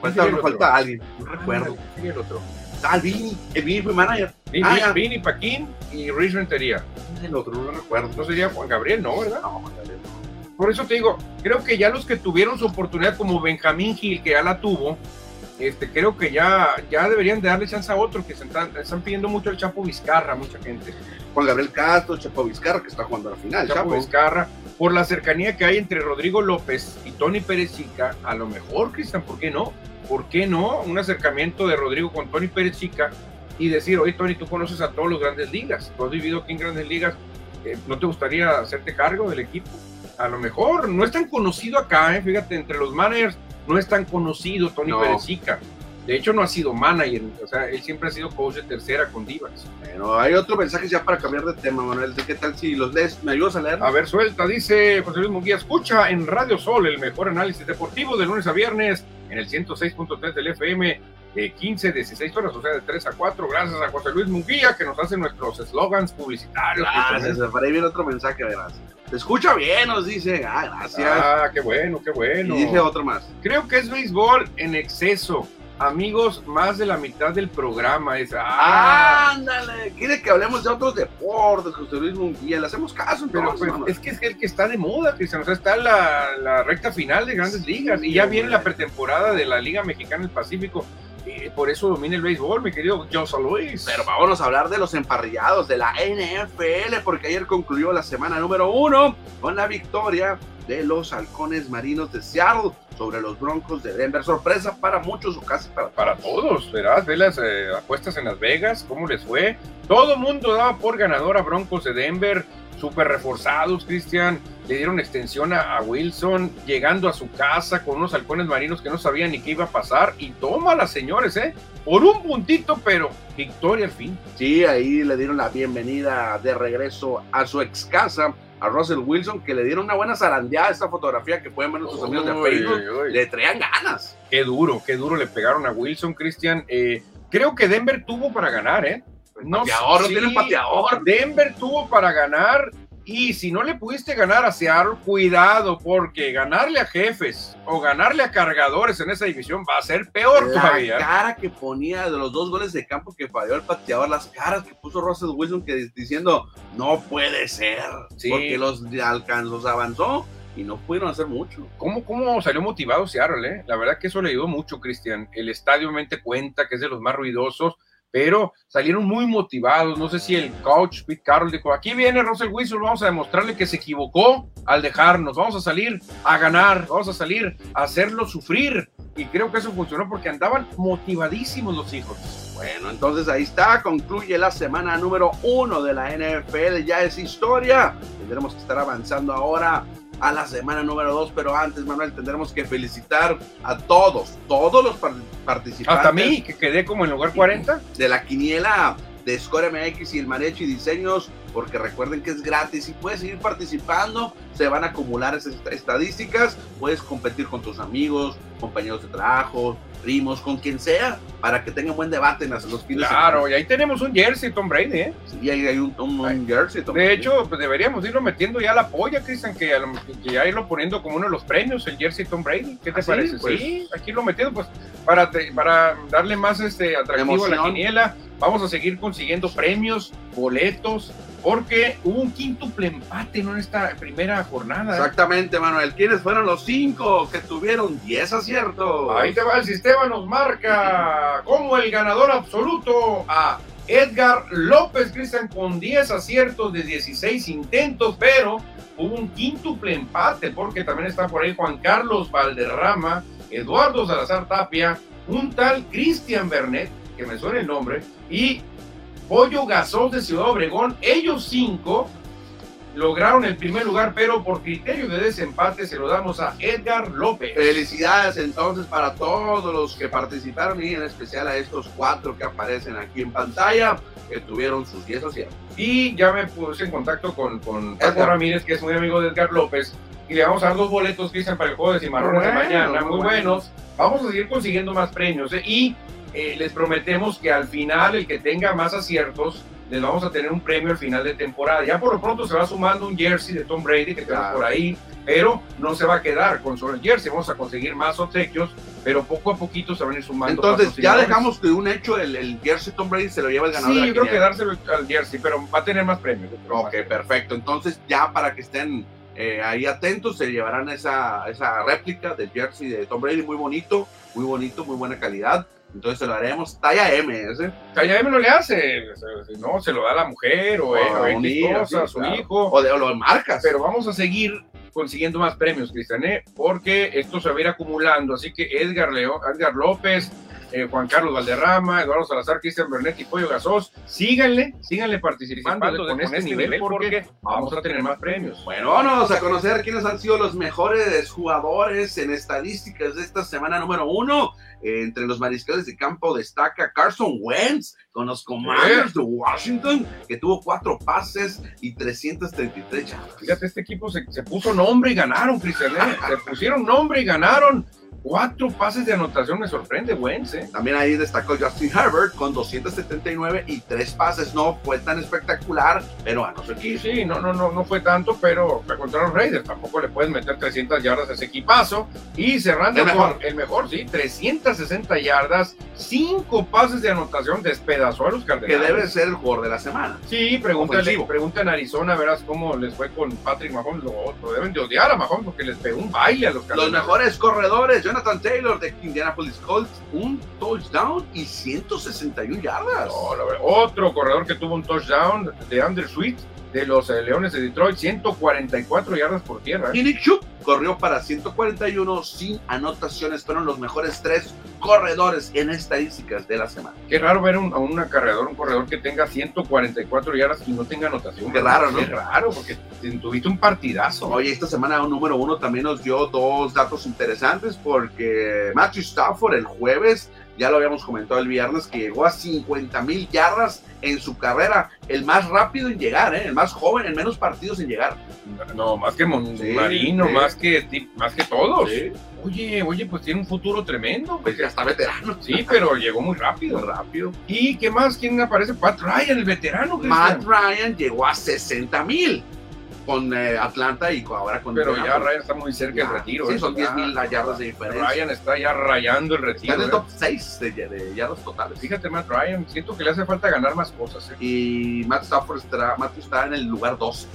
Falta, el falta alguien. No recuerdo. ¿Quién el otro? Ah, el Vini. El Vini fue manager. Vini, Ah. Vini, Paquín y Rich Rentería. ¿Quién es el otro? No lo recuerdo. No sería Juan Gabriel, ¿no? ¿Verdad? No, Juan Gabriel, no. Por eso te digo, creo que ya los que tuvieron su oportunidad, como Benjamín Gil, que ya la tuvo, este, creo que ya, ya deberían de darle chance a otros que se están, están pidiendo mucho el Chapo Vizcarra, mucha gente. Juan Gabriel Castro, Chapo Vizcarra, que está jugando a la final. Chapo, Chapo. Vizcarra, por la cercanía que hay entre Rodrigo López y Tony Pérez Chica, a lo mejor, Cristian, ¿por qué no? ¿Por qué no? Un acercamiento de Rodrigo con Tony Pérez Chica y decir, oye, Tony, tú conoces a todos los grandes ligas, tú has vivido aquí en grandes ligas, eh, ¿no te gustaría hacerte cargo del equipo? A lo mejor, no es tan conocido acá, ¿eh? fíjate, entre los managers no es tan conocido Tony No. Pérez Chica. De hecho, no ha sido manager, o sea, él siempre ha sido coach de tercera con Divas. Bueno, hay otro mensaje ya para cambiar de tema, Manuel. ¿De qué tal si los lees? ¿Me ayudas a leer? A ver, suelta, dice José Luis Munguía, escucha en Radio Sol el mejor análisis deportivo de lunes a viernes en el 106.3 del FM de 15, 16 horas, o sea, de 3 a 4. Gracias a José Luis Munguía que nos hace nuestros eslogans publicitarios. Gracias, por ahí viene otro mensaje, verás. Te escucha bien, nos dice. Ah, gracias. Ah, qué bueno, qué bueno. y dice otro más. Creo que es béisbol en exceso. Amigos, más de la mitad del programa es. Ah, Ándale, quiere que hablemos de otros deportes, José Luis Munguía. Le hacemos caso, pero entonces, pues, mamá. es que es el que está de moda, Cristian. O sea, está la, la recta final de grandes ligas y ya viene la pretemporada de la Liga Mexicana del Pacífico. Y por eso domina el béisbol, mi querido José Luis. Pero vámonos a hablar de los emparrillados de la NFL, porque ayer concluyó la semana número uno con la victoria de los halcones marinos de Seattle sobre los broncos de Denver. Sorpresa para muchos o casi para para todos, verás, ve las eh, apuestas en Las Vegas, cómo les fue. Todo mundo daba por ganador a Broncos de Denver, súper reforzados, Cristian. Le dieron extensión a, a, Wilson, llegando a su casa con unos halcones marinos que no sabían ni qué iba a pasar. Y toma las señores, ¿eh? Por un puntito, pero victoria al fin. Sí, ahí le dieron la bienvenida de regreso a su ex casa. A Russell Wilson, que le dieron una buena zarandeada a esta fotografía que pueden ver nuestros amigos de Facebook. Le traían ganas. Qué duro, qué duro le pegaron a Wilson, Cristian. Eh, creo que Denver tuvo para ganar, ¿eh? No, pateador, no tiene pateador. Denver tuvo para ganar y si no le pudiste ganar a Seattle, cuidado, porque ganarle a jefes o ganarle a cargadores en esa división va a ser peor la todavía. La cara que ponía de los dos goles de campo que falló el pateador, las caras que puso Russell Wilson que diciendo, no puede ser, sí. porque los alcanzó, los avanzó y no pudieron hacer mucho. ¿Cómo, ¿Cómo salió motivado Seattle? Eh? La verdad que eso le ayudó mucho, Cristian. El estadio mente cuenta que es de los más ruidosos pero salieron muy motivados. No sé si el coach Pete Carroll dijo, aquí viene Russell Wilson, vamos a demostrarle que se equivocó al dejarnos, vamos a salir a ganar, vamos a salir a hacerlo sufrir. Y creo que eso funcionó porque andaban motivadísimos los hijos. Bueno, entonces ahí está, concluye la semana número uno de la NFL, ya es historia. Tendremos que estar avanzando ahora a la semana número 2, pero antes, Manuel, tendremos que felicitar a todos, todos los participantes. Hasta mí, que quedé como en lugar 40. De la quiniela de Score MX y el Marecho y Diseños, porque recuerden que es gratis y puedes seguir participando, se van a acumular esas estadísticas, puedes competir con tus amigos, compañeros de trabajo, primos, con quien sea, para que tengan buen debate en los fines Claro, y ahí tenemos un jersey Tom Brady, ¿eh? Sí, ahí hay un, un, un jersey Tom De Brady. hecho, pues deberíamos irlo metiendo ya la polla, Cristian, que, que, ya irlo poniendo como uno de los premios, el jersey Tom Brady. ¿Qué te ¿Ah, parece? Sí, pues, sí, aquí lo metiendo, pues, para, te, para darle más este atractivo a la quiniela. Vamos a seguir consiguiendo premios, boletos, porque hubo un quíntuple empate ¿no? en esta primera jornada. Exactamente, Manuel. ¿Quiénes fueron los cinco que tuvieron 10 aciertos? Ahí te va el sistema, nos marca como el ganador absoluto a Edgar López Cristian con 10 aciertos de 16 intentos, pero hubo un quíntuple empate porque también está por ahí Juan Carlos Valderrama, Eduardo Salazar Tapia, un tal Cristian Bernet, que me suena el nombre, y Pollo Gasol de Ciudad Obregón. Ellos cinco lograron el primer lugar, pero por criterio de desempate se lo damos a Edgar López. Felicidades entonces para todos los que participaron y en especial a estos cuatro que aparecen aquí en pantalla, que tuvieron sus 10 aciertos. Y ya me puse en contacto con, con Paco Ramírez, que es muy amigo de Edgar López, y le vamos a dar dos boletos, Cristian, para el juego de Cimarrones bueno, de mañana, muy, muy buenos. Vamos a seguir consiguiendo más premios, ¿eh? y eh, les prometemos que al final el que tenga más aciertos les vamos a tener un premio al final de temporada. Ya por lo pronto se va sumando un jersey de Tom Brady que tenemos por ahí, pero no se va a quedar con solo el jersey. Vamos a conseguir más obsequios, pero poco a poquito se van a ir sumando. Entonces, ya dejamos de un hecho el, el jersey Tom Brady se lo lleva el ganador. Sí, yo creo que dárselo al jersey, pero va a tener más premios. Ok, más. perfecto. Entonces, ya para que estén eh, ahí atentos, se llevarán esa, esa réplica del jersey de Tom Brady, muy bonito, muy bonito, muy buena calidad. Entonces se lo haremos talla M. Talla M no le hace, no, se lo da a la mujer o, o a un hijo, sí, a su claro. hijo. O, de, o lo marcas. Pero vamos a seguir consiguiendo más premios, Cristian, ¿eh? porque esto se va a ir acumulando. Así que Edgar, Leo, Edgar López, eh, Juan Carlos Valderrama, Eduardo Salazar, Cristian Bernet y Pollo Gasos, síganle, síganle participando con, con este, este nivel, nivel porque vamos a tener más premios. Bueno, vámonos a conocer quiénes han sido los mejores jugadores en estadísticas de esta semana número uno. Eh, entre los mariscales de campo destaca Carson Wentz con los Commanders de Washington, que tuvo cuatro pases y 333 yardas. Fíjate, este equipo se, se puso nombre y ganaron, Cristian. ¿eh? se pusieron nombre y ganaron cuatro pases de anotación me sorprende, Wentz. ¿eh? También ahí destacó Justin Herbert con 279 y tres pases. No fue tan espectacular, pero a no ser que. Sí, no, no, no, no fue tanto, pero contra los Raiders tampoco le puedes meter 300 yardas a ese equipazo. Y cerrando el mejor, el mejor sí, 360 yardas, cinco pases de anotación, despedazó a los Cardenales. Que debe ser el jugador de la semana. Sí, pregúntale, pregunta en Arizona, verás cómo les fue con Patrick Mahomes. Lo, lo, deben de odiar a Mahomes porque les pegó un baile a los Cardenales. Los mejores corredores, Jonathan Taylor de Indianapolis Colts, un touchdown y 161 yardas. Otro corredor que tuvo un touchdown de Andrew de los eh, Leones de Detroit, 144 yardas por tierra. Y Nick Chubb corrió para 141 sin anotaciones. Fueron los mejores tres corredores en estadísticas de la semana. Qué raro ver un, a un acarreador, un corredor que tenga 144 yardas y no tenga anotación. Qué raro, ¿no? Qué raro, porque tuviste un partidazo. Oye, esta semana un número uno también nos dio dos datos interesantes porque Matthew Stafford el jueves ya lo habíamos comentado el viernes, que llegó a 50 mil yardas en su carrera, el más rápido en llegar, ¿eh? el más joven, en menos partidos en llegar. No, más que Marino, más, que, más que todos. Oye, oye, pues tiene un futuro tremendo. Pues ya está veterano. Sí, pero llegó muy rápido. rápido. ¿Y qué más? ¿Quién aparece? Pat Ryan, el veterano. Matt Ryan llegó a 60 mil con eh, Atlanta y ahora con. Pero ya Ryan está muy cerca del retiro. Sí, ¿eh? son 10 mil yardas de diferencia. Ryan está ya rayando el retiro. Está en el top 6 de, de, yardas totales. Fíjate, Matt Ryan, siento que le hace falta ganar más cosas. ¿eh? Y Matt Stafford está, Matt está en el lugar 12.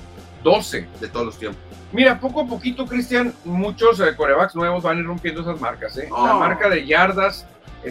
12 de todos los tiempos. Mira, poco a poquito, Cristian, muchos corebacks nuevos van a ir rompiendo esas marcas. ¿eh? La oh. marca de yardas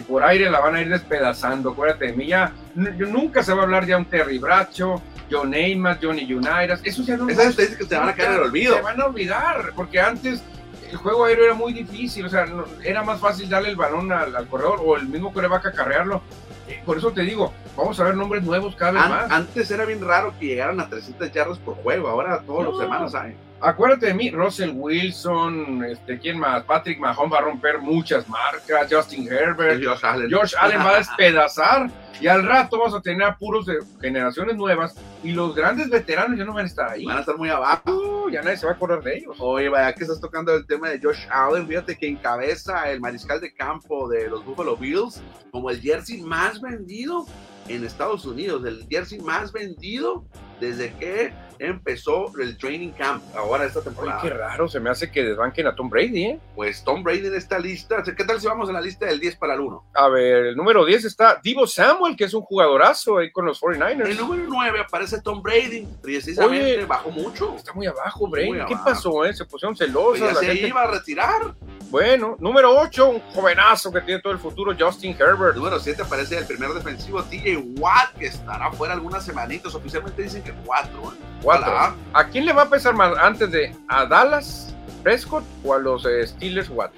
por aire la van a ir despedazando. Acuérdate de mí, ya, nunca se va a hablar ya un Terry Bracho, John Neymat, Johnny Unitas, eso ya no Esas estadísticas se van a caer en el olvido. Se van a olvidar, porque antes el juego aéreo era muy difícil, o sea, era más fácil darle el balón al, corredor o el mismo coreback acarrearlo. Eh, por eso te digo, vamos a ver nombres nuevos cada vez más. Antes era bien raro que llegaran a 300 yardas por juego, ahora todos los hermanos saben. Acuérdate de mí, Russell Wilson, este, ¿quién más? Patrick Mahomes va a romper muchas marcas, Justin Herbert, Josh Allen. George Allen va a despedazar y al rato vamos a tener apuros de generaciones nuevas y los grandes veteranos ya no van a estar ahí. Van a estar muy abajo. Uh, ya nadie se va a acordar de ellos. Oye, vaya que estás tocando el tema de Josh Allen, fíjate que encabeza el mariscal de campo de los Buffalo Bills como el jersey más vendido en Estados Unidos, el jersey más vendido desde que empezó el training camp ahora esta temporada. qué raro, se me hace que desbanquen a Tom Brady, ¿eh? Pues Tom Brady en esta lista, ¿qué tal si vamos a la lista del 10 para el 1? A ver, el número 10 está Divo Samuel, que es un jugadorazo ahí con los 49ers. El número 9 aparece Tom Brady, precisamente bajó mucho. Está muy abajo, Brady. ¿Qué pasó, eh? Se pusieron celosas. Pues ya se iba a retirar. Bueno, número 8, un jovenazo que tiene todo el futuro, Justin Herbert. Número 7 aparece el primer defensivo, TJ Watt, que estará fuera algunas semanitas. Oficialmente dicen que 4. ¿eh? ¿A quién le va a pesar más antes de a Dallas, Prescott o a los eh, Steelers Watt?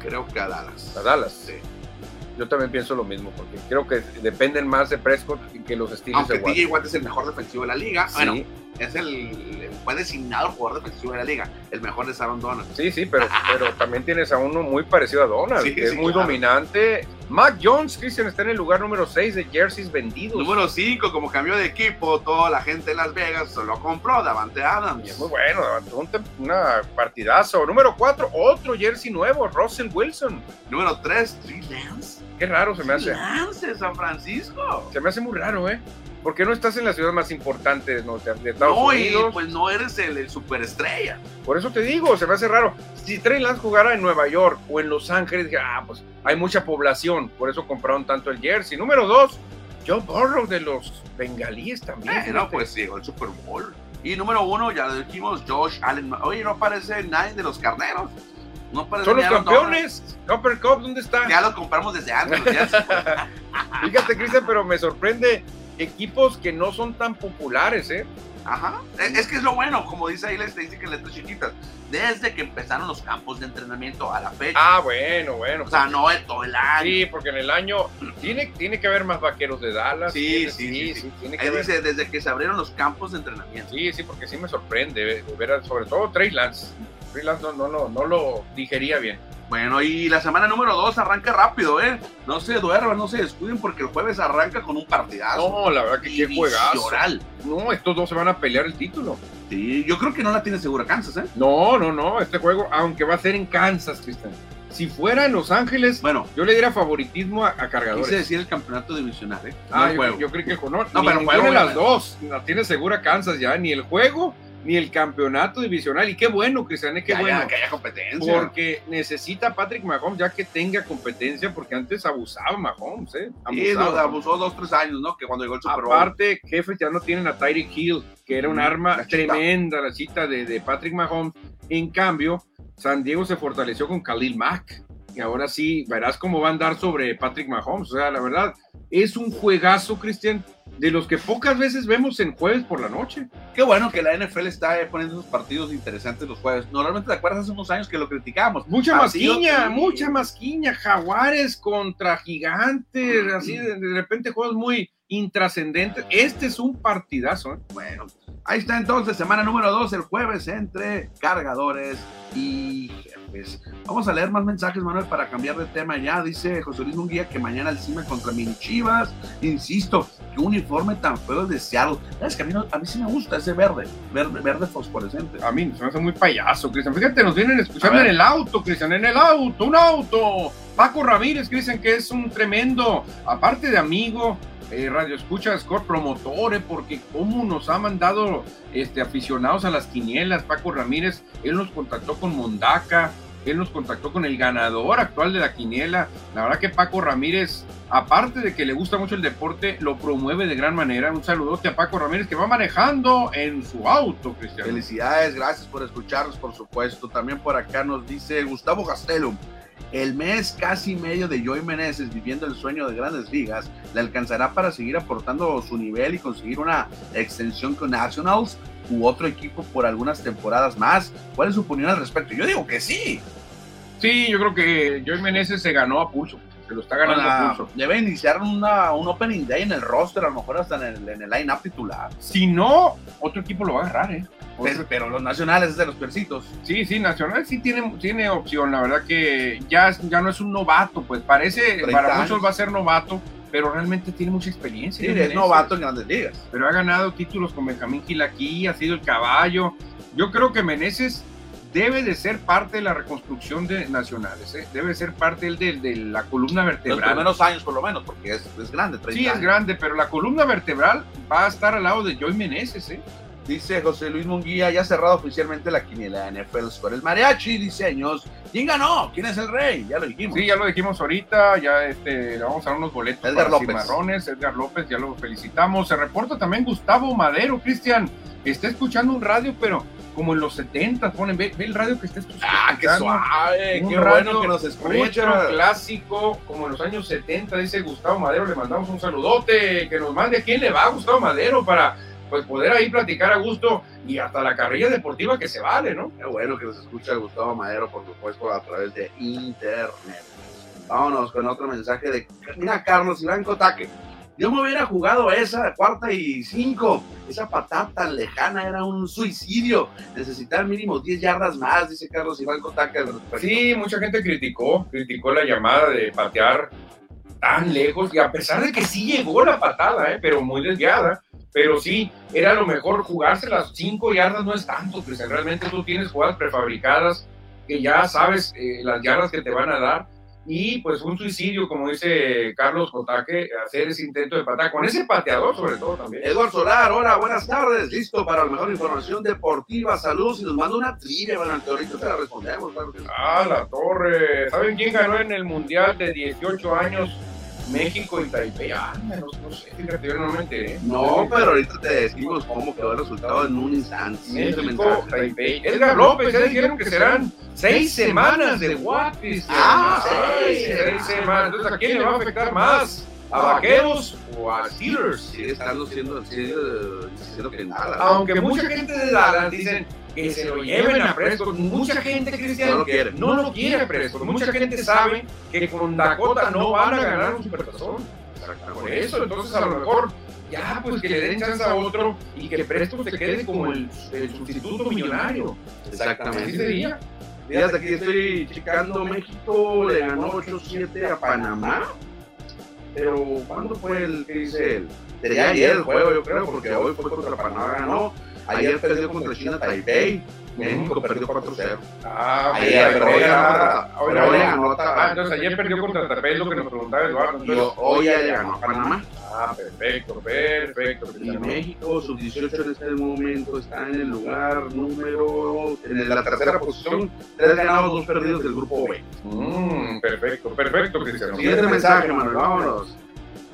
Creo que a Dallas. A Dallas. Sí. Yo también pienso lo mismo, porque creo que dependen más de Prescott que los Steelers Aunque TJ Watt es el mejor defensivo de la liga. Bueno, es el, fue designado el jugador defensivo de la liga, el mejor de Aaron Donald. Sí, sí, pero, pero también tienes a uno muy parecido a Donald, que es muy dominante. Mac Jones, Christian, está en el lugar número 6 de jerseys vendidos. Número 5, como cambió de equipo, toda la gente de Las Vegas se lo compró, Davante Adams. muy bueno, Davante, una partidazo. Número 4, otro jersey nuevo, Russell Wilson. Número 3, Trey Lance. Qué raro se me hace. Lance, San Francisco. Se me hace muy raro, ¿eh? ¿Por qué no estás en la ciudad más importante de Estados Unidos? pues no eres el, superestrella. Por eso te digo, se me hace raro. Si Trey Lance jugara en Nueva York o en Los Ángeles, ah, pues hay mucha población, por eso compraron tanto el jersey. Número dos, Joe Burrow de los bengalíes también. Eh, no, pues sí, el Super Bowl. Y número uno, ya lo dijimos, Josh Allen. Oye, no aparece nadie de los carneros. No Son los campeones. Copper Cup, ¿dónde está? Ya lo compramos desde antes. Fíjate, Cristian, pero me sorprende equipos que no son tan populares, ¿eh? Ajá. Es que es lo bueno, como dice ahí la estadística en letras chiquitas. Desde que empezaron los campos de entrenamiento a la fecha. Ah, bueno, bueno. O sea, no es todo el año. Sí, porque en el año tiene, tiene que haber más vaqueros de Dallas. Sí, sí, sí. tiene que dice, desde que se abrieron los campos de entrenamiento. Sí, sí, porque sí me sorprende ver, sobre todo Trey Lance. Trey Lance no, no, no lo digería bien. Bueno, y la semana número 2 arranca rápido, ¿eh? No se duerman, no se descuiden porque el jueves arranca con un partidazo. No, la verdad que qué juegazo. No, estos dos se van a pelear el título. Sí, yo creo que no la tiene segura Kansas, ¿eh? No, no, no, este juego, aunque va a ser en Kansas, Cristian. Si fuera en Los Ángeles, bueno, yo le diera favoritismo a, cargadores. Quise decir el campeonato divisional, ¿eh? ah, yo, yo, creo que el no, no pero juego las dos. La tiene segura Kansas ya, ni el juego ni el campeonato divisional. Y qué bueno, Cristian, qué bueno. que haya competencia. Porque necesita Patrick Mahomes ya que tenga competencia, porque antes abusaba Mahomes, ¿eh? abusó dos, tres años, ¿no? Que cuando llegó el Super Bowl. Aparte, jefes ya no tienen a Tyreek Hill, que era un arma tremenda, la cita de, de Patrick Mahomes. En cambio, San Diego se fortaleció con Khalil Mack. Y ahora sí, verás cómo va a andar sobre Patrick Mahomes. O sea, la verdad, es un juegazo, Cristian de los que pocas veces vemos en jueves por la noche. Qué bueno que la NFL está poniendo unos partidos interesantes los jueves. Normalmente te acuerdas hace unos años que lo criticábamos. Mucha masquiña, mucha masquiña. Jaguares contra gigantes, así de, de repente juegos muy intrascendentes. Este es un partidazo. ¿eh? Bueno, ahí está entonces, semana número 2, el jueves entre cargadores y jefes. Vamos a leer más mensajes, Manuel, para cambiar de tema ya. Dice José Luis Munguía que mañana el CIMA contra Mini Chivas. Insisto, qué uniforme tan feo el de Seattle. Es que a mí, no, a mí sí me gusta ese verde, verde, verde fosforescente. A mí se me hace muy payaso, Cristian. Fíjate, nos vienen escuchando en el auto, Cristian, en el auto, un auto. Paco Ramírez, que dicen que es un tremendo, aparte de amigo, eh, Radio Escucha Score Promotore, porque cómo nos ha mandado este, aficionados a las quinielas, Paco Ramírez, él nos contactó con Mondaca, él nos contactó con el ganador actual de la quiniela. La verdad que Paco Ramírez, aparte de que le gusta mucho el deporte, lo promueve de gran manera. Un saludote a Paco Ramírez que va manejando en su auto, Cristian. Felicidades, gracias por escucharnos, por supuesto. También por acá nos dice Gustavo Gastelum. El mes casi medio de Joey Meneses viviendo el sueño de grandes ligas le alcanzará para seguir aportando su nivel y conseguir una extensión con Nationals u otro equipo por algunas temporadas más. ¿Cuál es su opinión al respecto? Yo digo que sí. Sí, yo creo que Joey Meneses se ganó a pulso. Se lo está ganando pulso. Debe iniciar una, un opening day en el roster, a lo mejor hasta en el, en el line-up titular. Si no, otro equipo lo va a agarrar, ¿eh? Pero, pero los nacionales es de los percitos. Sí, sí, Nacional sí tiene, tiene opción. La verdad que ya, ya no es un novato, pues parece, para años. muchos va a ser novato, pero realmente tiene mucha experiencia. Sí, es Meneses. novato en grandes ligas. Pero ha ganado títulos con Benjamín Gil aquí, ha sido el caballo. Yo creo que Meneses debe de ser parte de la reconstrucción de Nacionales, ¿eh? debe ser parte del- de, de la columna Los vertebral. primeros años, por lo menos, porque es, es grande. 30 Sí, es años. grande, pero la columna vertebral va a estar al lado de Joey Meneses. ¿eh? Dice José Luis Munguía, ya cerrado oficialmente la quiniela de NFL Score. El mariachi, diseños. ¿Quién ganó? ¿Quién es el rey? Ya lo dijimos. Sí, ya lo dijimos ahorita, ya este, le vamos a dar unos boletos Edgar para López. Cimarrones, Edgar López, ya lo felicitamos. Se reporta también Gustavo Madero, Cristian, está escuchando un radio, pero como en los 70, ponen, ve, ve el radio que está escuchando. Ah, qué suave, Un qué radio bueno que nos escucha. clásico, como en los años 70, dice Gustavo Madero, le mandamos un saludote, que nos mande a quién le va a Gustavo Madero para pues poder ahí platicar a gusto y hasta la carrilla deportiva que se vale, ¿no? Qué bueno que nos escucha Gustavo Madero, por supuesto, a través de internet. Vámonos con otro mensaje de mira Carlos Iván Cotaque. Yo me hubiera jugado esa cuarta y cinco. Esa patada tan lejana era un suicidio. Necesitar mínimo 10 yardas más, dice Carlos Iván respecto. Sí, mucha gente criticó, criticó la llamada de patear tan lejos y a pesar de que sí llegó la patada, ¿eh? pero muy desviada, pero sí, era lo mejor jugarse las cinco yardas no es tanto, Cristian, realmente tú tienes jugadas prefabricadas que ya sabes eh, las yardas que te van a dar y pues un suicidio, como dice Carlos Cotaque, hacer ese intento de patada, con ese pateador sobre todo también. Eduardo Solar, hola, buenas tardes. Listo para la mejor información deportiva. Saludos y nos manda una trivia, bueno, ahorita te la respondemos. Claro. Ah, la torre. ¿Saben quién ganó en el Mundial de 18 años? México y Taipei. Ah, no, no sé, fíjate, yo no me enteré. No, pero ahorita te decimos cómo quedó el resultado en un instante. México. Taipei. Edgar López, ya dijeron que serán seis semanas de Guapis. Ah, seis, seis. semanas. Entonces, ¿a quién le va a afectar más? ¿A Vaqueros o a Steelers? Sigue estando siendo, sigue diciendo que nada. Aunque mucha gente de Dallas dicen que se lo lleven a Prescott, mucha gente, Cristian, No lo quiere. no lo quiere Prescott. Mucha gente sabe que con Dakota no van a ganar un supertazón. Por eso, entonces a lo mejor ya pues que le den chance a otro y que Prescott se quede como el, el sustituto millonario. Así Exactamente. sería. Fíjate aquí estoy checando. México le ganó 8-7 a Panamá. Pero, ¿cuándo fue el que dice él? Sería ayer el juego, yo creo, porque hoy fue contra Panamá, ganó. Ayer perdió contra China Taipei. México perdió 4-0. Ah, Ayer, pero hoy ganó, Ah, entonces ayer perdió contra Taipei, lo que nos preguntaba Eduardo. Entonces, hoy ya le ganó a Panamá. ah, perfecto, perfecto. Y México, sub 18 en este momento, está en el lugar número. en la tercera posición, tres ganados, dos perdidos del grupo B. Mm, perfecto, perfecto, Cristiano. Siguiente mensaje, Manuel, vámonos.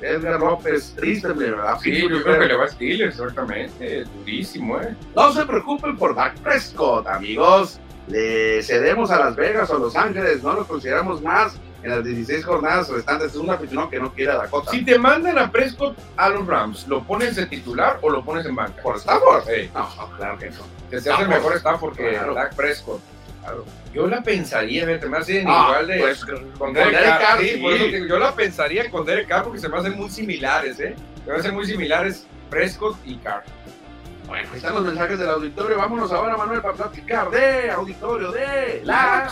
Edgar López, triste, ¿verdad? Sí, yo creo que le va a Steelers, exactamente. Durísimo, ¿eh? No se preocupen por Dak Prescott, amigos. Le cedemos a Las Vegas o Los Ángeles, no lo consideramos más en las 16 jornadas restantes. Es un aficionado que no quiere a Dakota. Si te mandan a Prescott a los Rams, ¿lo pones de titular o lo pones en banca? ¿Por Stafford? Sí. No, no, claro que no. Te hace Stafford. mejor Stafford que Claro. Dak Prescott. Claro. Yo la pensaría, fíjate, me hacen Ah, igual de. pues, con Derek Carr, Carr, sí, sí. por eso te digo, yo la pensaría con Derek Carr porque se me hacen muy similares, ¿eh? Se me hacen muy similares Prescott y Carr. Bueno, ahí están los mensajes del auditorio. Vámonos ahora, Manuel, para platicar de auditorio de la.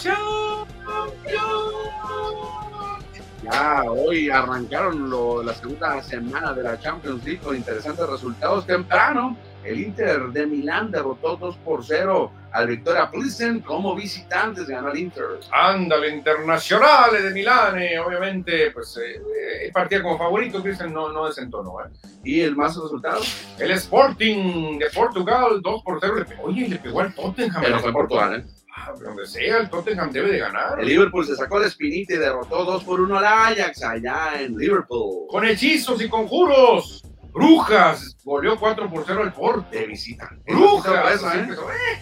Ya hoy arrancaron lo- la segunda semana de la Champions League con interesantes resultados temprano. El Inter de Milán derrotó 2 por 0 al Victoria Plissen como visitantes, ganó el Inter. Ándale, Internacionales de Milán, eh, obviamente, pues eh, eh, partía como favorito, Cristian no, no desentonó, ¿eh? Y el más resultado, El Sporting de Portugal, 2 por 0, le pegó, oye, le pegó al Tottenham. pero fue. Portugal, ¿eh? Ah, donde sea, el Tottenham debe de ganar. El Liverpool se sacó la espinita y derrotó 2 por 1 al Ajax allá en Liverpool. Con hechizos y conjuros, Brujas, goleó 4 por 0 al Porto. de visita. Brujas, así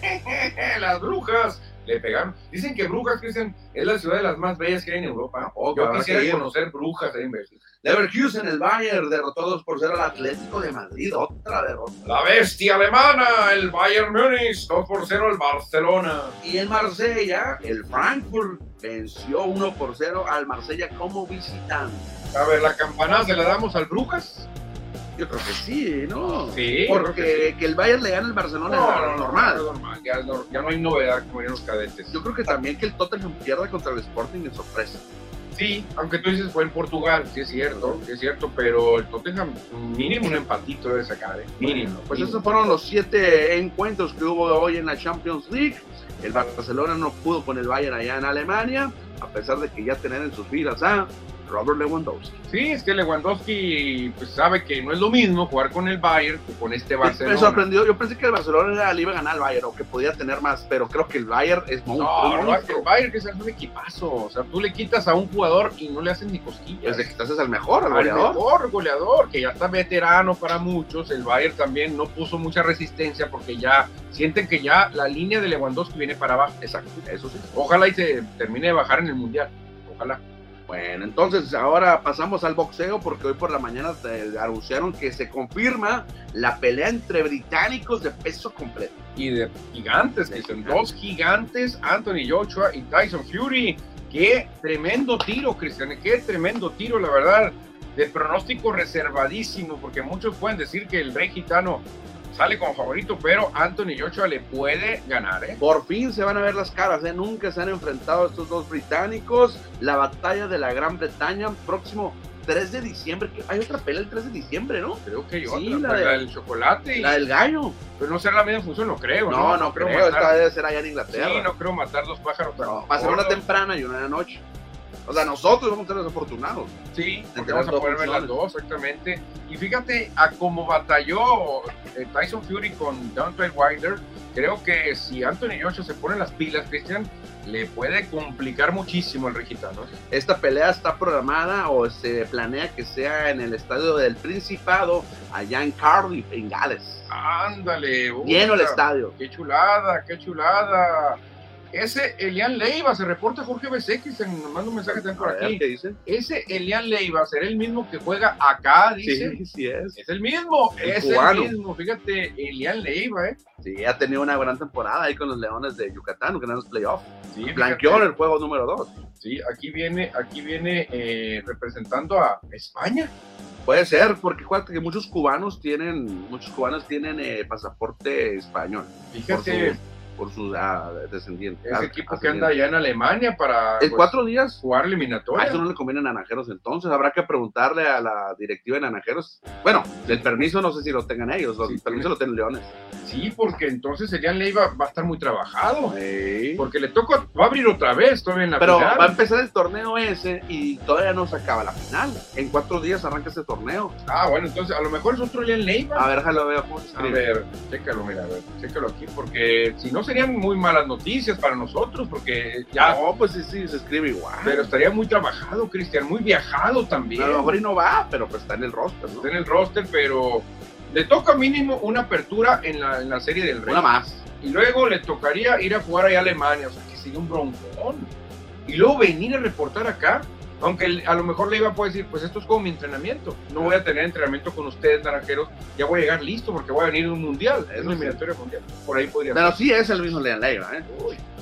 ¿eh? las brujas le pegaron. Dicen que Brujas, Cristian, es la ciudad de las más bellas que hay en Europa. Oh, Yo quisiera que conocer Brujas ahí en Bélgica. Leverkusen, el Bayern, derrotó 2 por 0 al Atlético de Madrid. Otra derrota. La bestia alemana, el Bayern Múnich, 2 por 0 al Barcelona. Y en Marsella, el Frankfurt venció 1 por 0 al Marsella como visitante. A ver, la campanada se la damos al Brujas. Yo creo que sí, ¿no? Sí, Porque que el Bayern le gane al Barcelona es algo normal. Ya, no, ya no hay novedad como en los cadetes. Yo creo que también que el Tottenham pierda contra el Sporting es sorpresa. Sí, aunque tú dices fue en Portugal, sí es cierto, sí es cierto, pero el Tottenham mínimo un empatito debe sacar, ¿eh? Mínimo. Pues mínimo. esos fueron los siete encuentros que hubo hoy en la Champions League. El Barcelona no pudo con el Bayern allá en Alemania, a pesar de que ya tener en sus filas a Robert Lewandowski. Sí, es que Lewandowski pues, sabe que no es lo mismo jugar con el Bayern que con este Me Barcelona. sorprendió, yo pensé que el Barcelona le iba a ganar al Bayern o que podía tener más, pero creo que el Bayern es monstruo. No, un no, monstruo. el Bayern que es un equipazo. O sea, tú le quitas a un jugador y no le hacen ni cosquillas. Desde que estás es el mejor, el al goleador. mejor goleador, que ya está veterano para muchos. El Bayern también no puso mucha resistencia porque ya sienten que ya la línea de Lewandowski viene para abajo. Exacto, eso sí. Ojalá y se termine de bajar en el Mundial. Ojalá. Bueno, entonces ahora pasamos al boxeo porque hoy por la mañana anunciaron que se confirma la pelea entre británicos de peso completo. Y de gigantes, que son dos gigantes, Anthony Joshua y Tyson Fury. Qué tremendo tiro, Cristian, qué tremendo tiro, la verdad. De pronóstico reservadísimo, porque muchos pueden decir que el rey gitano sale como favorito, pero Anthony Joshua le puede ganar, ¿eh? Por fin se van a ver las caras, ¿eh? nunca se han enfrentado estos dos británicos. La batalla de la Gran Bretaña, próximo 3 de diciembre. Hay otra pelea el 3 de diciembre, ¿no? Creo que yo, Sí, otra, la pues, de- la del chocolate. y- La del gallo. Pero no será la misma función, no creo. No, no, creo. Esta matar- debe ser allá en Inglaterra. Sí, no creo matar dos pájaros. No, va a ser una temprana y una de la noche. O sea, nosotros vamos a ser desafortunados. Sí, porque vamos a poder ver las dos, exactamente. Y fíjate, a cómo batalló eh, Tyson Fury con Deontay Wilder, creo que si Anthony Joshua se pone las pilas, Cristian, le puede complicar muchísimo el regitano. Esta pelea está programada o se planea que sea en el estadio del Principado, allá en Cardiff, en Gales. Ándale. Lleno el estadio. Qué chulada, qué chulada. Ese Elian Leiva, se reporta Jorge BCX, nos manda un mensaje también por ver, aquí. Ese Elian Leiva será el mismo que juega acá, dice. Sí, sí es. Es el mismo, El es cubano. el mismo. Fíjate, Elian Leiva, ¿eh? Sí, ha tenido una gran temporada ahí con los Leones de Yucatán, ganando los playoffs. Sí, Blanqueó en el juego número 2. Sí, aquí viene, aquí viene eh, representando a España. Puede ser, porque acuérdate que muchos cubanos tienen, muchos cubanos tienen eh, pasaporte español Fíjate, por su ah, descendiente. ese ah, equipo que anda allá en Alemania para En pues, cuatro días jugar A eliminatoria. eso no le conviene a Naranjeros entonces, habrá que preguntarle a la directiva de Naranjeros. Bueno, el permiso no sé si lo tengan ellos, el Sí, permiso lo tienen Leones. Sí, porque entonces Elian Leiva va a estar muy trabajado. Sí. Porque le toca, va a abrir otra vez todavía en la Pero final. va a empezar el torneo ese y todavía no se acaba la final. En cuatro días arranca ese torneo. Ah, bueno, entonces a lo mejor es otro Elian Leiva. A ver, déjalo ver cómo se A ver, chécalo, mira, a ver, chécalo aquí, porque si no serían muy malas noticias para nosotros, porque ya, No, pues sí, sí, se escribe igual. pero estaría muy trabajado, Cristian, muy viajado también. a lo mejor y no va, pero pues está en el roster, ¿no? Está en el roster, pero le toca mínimo una apertura en la, en la serie del Rey. Una más. Y luego le tocaría ir a jugar allá a Alemania, o sea, que sería un broncón. Y luego venir a reportar acá, Aunque a lo mejor le iba a poder decir, pues esto es como mi entrenamiento. No voy a tener entrenamiento con ustedes, naranjeros. Ya voy a llegar listo porque voy a venir a un mundial. Es una eliminatoria mundial. Por ahí podría Pero sí es el mismo Leiva, ¿eh?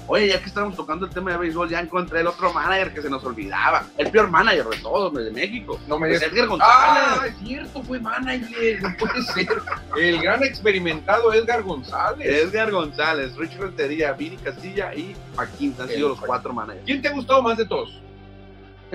Oye, ya que estamos tocando el tema de béisbol, ya encontré el otro manager que se nos olvidaba. El peor manager de todos, de México. No me es digas. Edgar González. Ah, es cierto, fue manager. No puede ser. El gran experimentado Edgar González. Edgar González, Rich Rentería, Vini Castilla y Paquín han El sido los Paquín. cuatro managers. ¿Quién te ha gustado más de todos?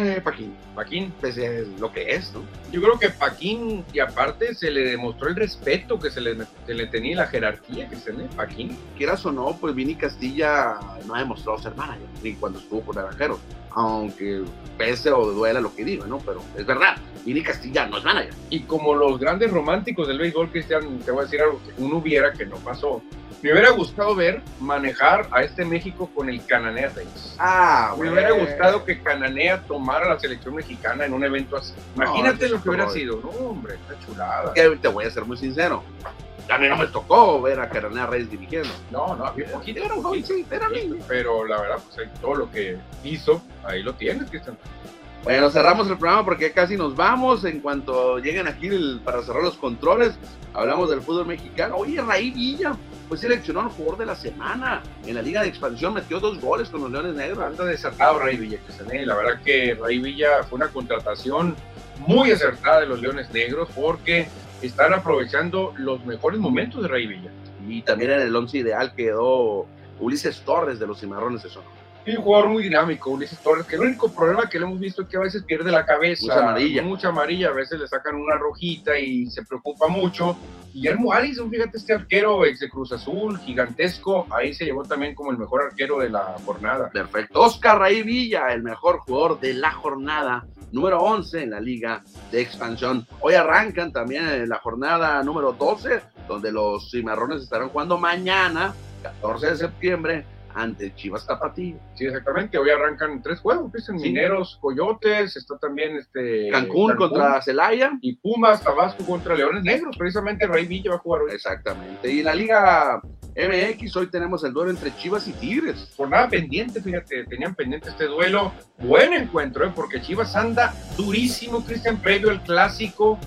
Eh, Paquín, Paquín. pues es lo que es, ¿no? Yo creo que Paquín, y aparte se le demostró el respeto que se le, se le tenía y la jerarquía que se tenía Paquín. Quieras o no, pues Vini Castilla no ha demostrado ser manager, ni cuando estuvo con Naranjeros. Aunque pese o duela lo que digo, ¿no? Pero es verdad, Vini Castilla no es manager. Y como los grandes románticos del béisbol, Cristian, te voy a decir algo que uno hubiera que no pasó. Me hubiera gustado ver manejar a este México con el Cananea Reyes. Ah, Me hubiera gustado que Cananea tomara la selección mexicana en un evento así. Imagínate eso lo que hubiera no. sido. No, hombre, está chulada. Te voy a ser muy sincero. A mí no me tocó ver a Caranea Reyes dirigiendo. No, no, había poquito, Era un poquito, jovencito, era poquito. Pero la verdad, pues ahí todo lo que hizo, ahí lo tienes, Cristian. Bueno, cerramos el programa porque casi nos vamos. En cuanto lleguen aquí el- para cerrar los controles, hablamos del fútbol mexicano. Oye, Raí Villa fue seleccionado al jugador de la semana. En la Liga de Expansión metió dos goles con los Leones Negros. Anda desatado Ray Villa, ¿eh? La verdad que Ray Villa fue una contratación muy acertada de los Leones Negros porque están aprovechando los mejores momentos de Ray Villa. Y también en el once ideal quedó Ulises Torres de los Cimarrones de Sonora. Un jugador muy dinámico, Ulises Torres, que el único problema que le hemos visto es que a veces pierde la cabeza. Mucha amarilla. Mucha amarilla, a veces le sacan una rojita y se preocupa mucho. Guillermo Allison, fíjate, este arquero ex de Cruz Azul, gigantesco, ahí se llevó también como el mejor arquero de la jornada. Perfecto. Oscar Raí Villa, el mejor jugador de la jornada, número 11 en la Liga de Expansión. Hoy arrancan también en la jornada número 12, donde los cimarrones estarán jugando mañana, 14 de septiembre, ante Chivas Tapatío. Sí, exactamente. Hoy arrancan tres juegos, dicen Sí. Mineros, Coyotes, está también este Cancún, contra Celaya. y Pumas, Tabasco contra Leones Negros. Precisamente Ray Villa va a jugar hoy. Exactamente. Y en la Liga MX hoy tenemos el duelo entre Chivas y Tigres. Jornada pendiente, fíjate, tenían pendiente este duelo. Buen encuentro, ¿eh? porque Chivas anda durísimo, Cristian, previo al clásico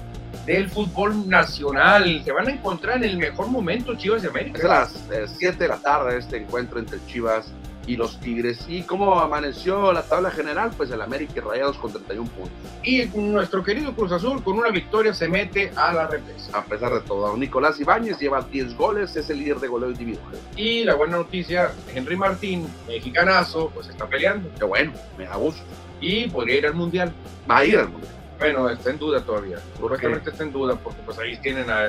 del fútbol nacional. Se van a encontrar en el mejor momento Chivas de Es a América. las 7 de la tarde este encuentro entre Chivas y los Tigres. ¿Y cómo amaneció la tabla general? Pues el América y Rayados con 31 puntos. Y nuestro querido Cruz Azul, con una victoria, se mete a la represa. A pesar de todo, Nicolás Ibáñez lleva 10 goles, es el líder de goleo individual. Y la buena noticia, Henry Martín, mexicanazo, pues está peleando. Qué bueno, me da gusto. Y podría ir al Mundial. Va a ir al mundial. Bueno, está en duda todavía. Supuestamente está en duda porque pues ahí tienen a, a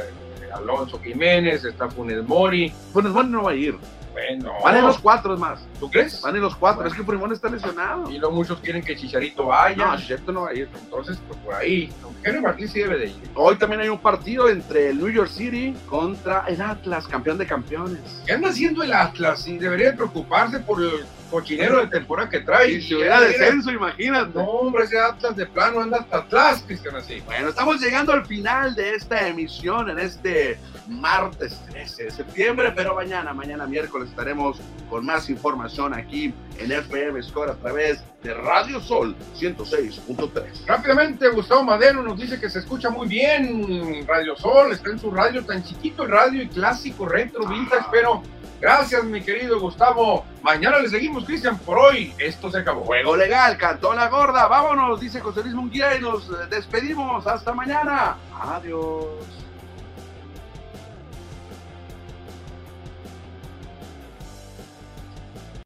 Alonso Jiménez, está Funes Mori. Funes Mori no va a ir. Bueno, Van en los cuatro, es más. ¿tú crees? Van en los cuatro. Bueno. Es que Funes está lesionado. Y luego muchos quieren que Chicharito vaya. No, Chicharito no va a ir. Entonces, pues por ahí. Henry Martín sí debe de ir. Hoy también hay un partido entre el New York City contra el Atlas, campeón de campeones. ¿Qué anda haciendo el Atlas? Y debería de preocuparse por el cochinero de temporada que trae. Y si hubiera descenso, imagínate. No, hombre, ese Atlas de plano anda hasta atrás, Cristian, así. Bueno, estamos llegando al final de esta emisión en este martes 13 de septiembre, pero mañana, mañana miércoles estaremos con más información aquí en FM Score a través de Radio Sol 106.3. Rápidamente, Gustavo Madero nos dice que se escucha muy bien Radio Sol, está en su radio tan chiquito el radio y clásico, retro, vintage, pero gracias mi querido Gustavo. Mañana le seguimos, Cristian, por hoy esto se acabó. Juego legal, cantó la gorda, vámonos, dice José Luis Munguía y nos eh, despedimos. Hasta mañana. Adiós.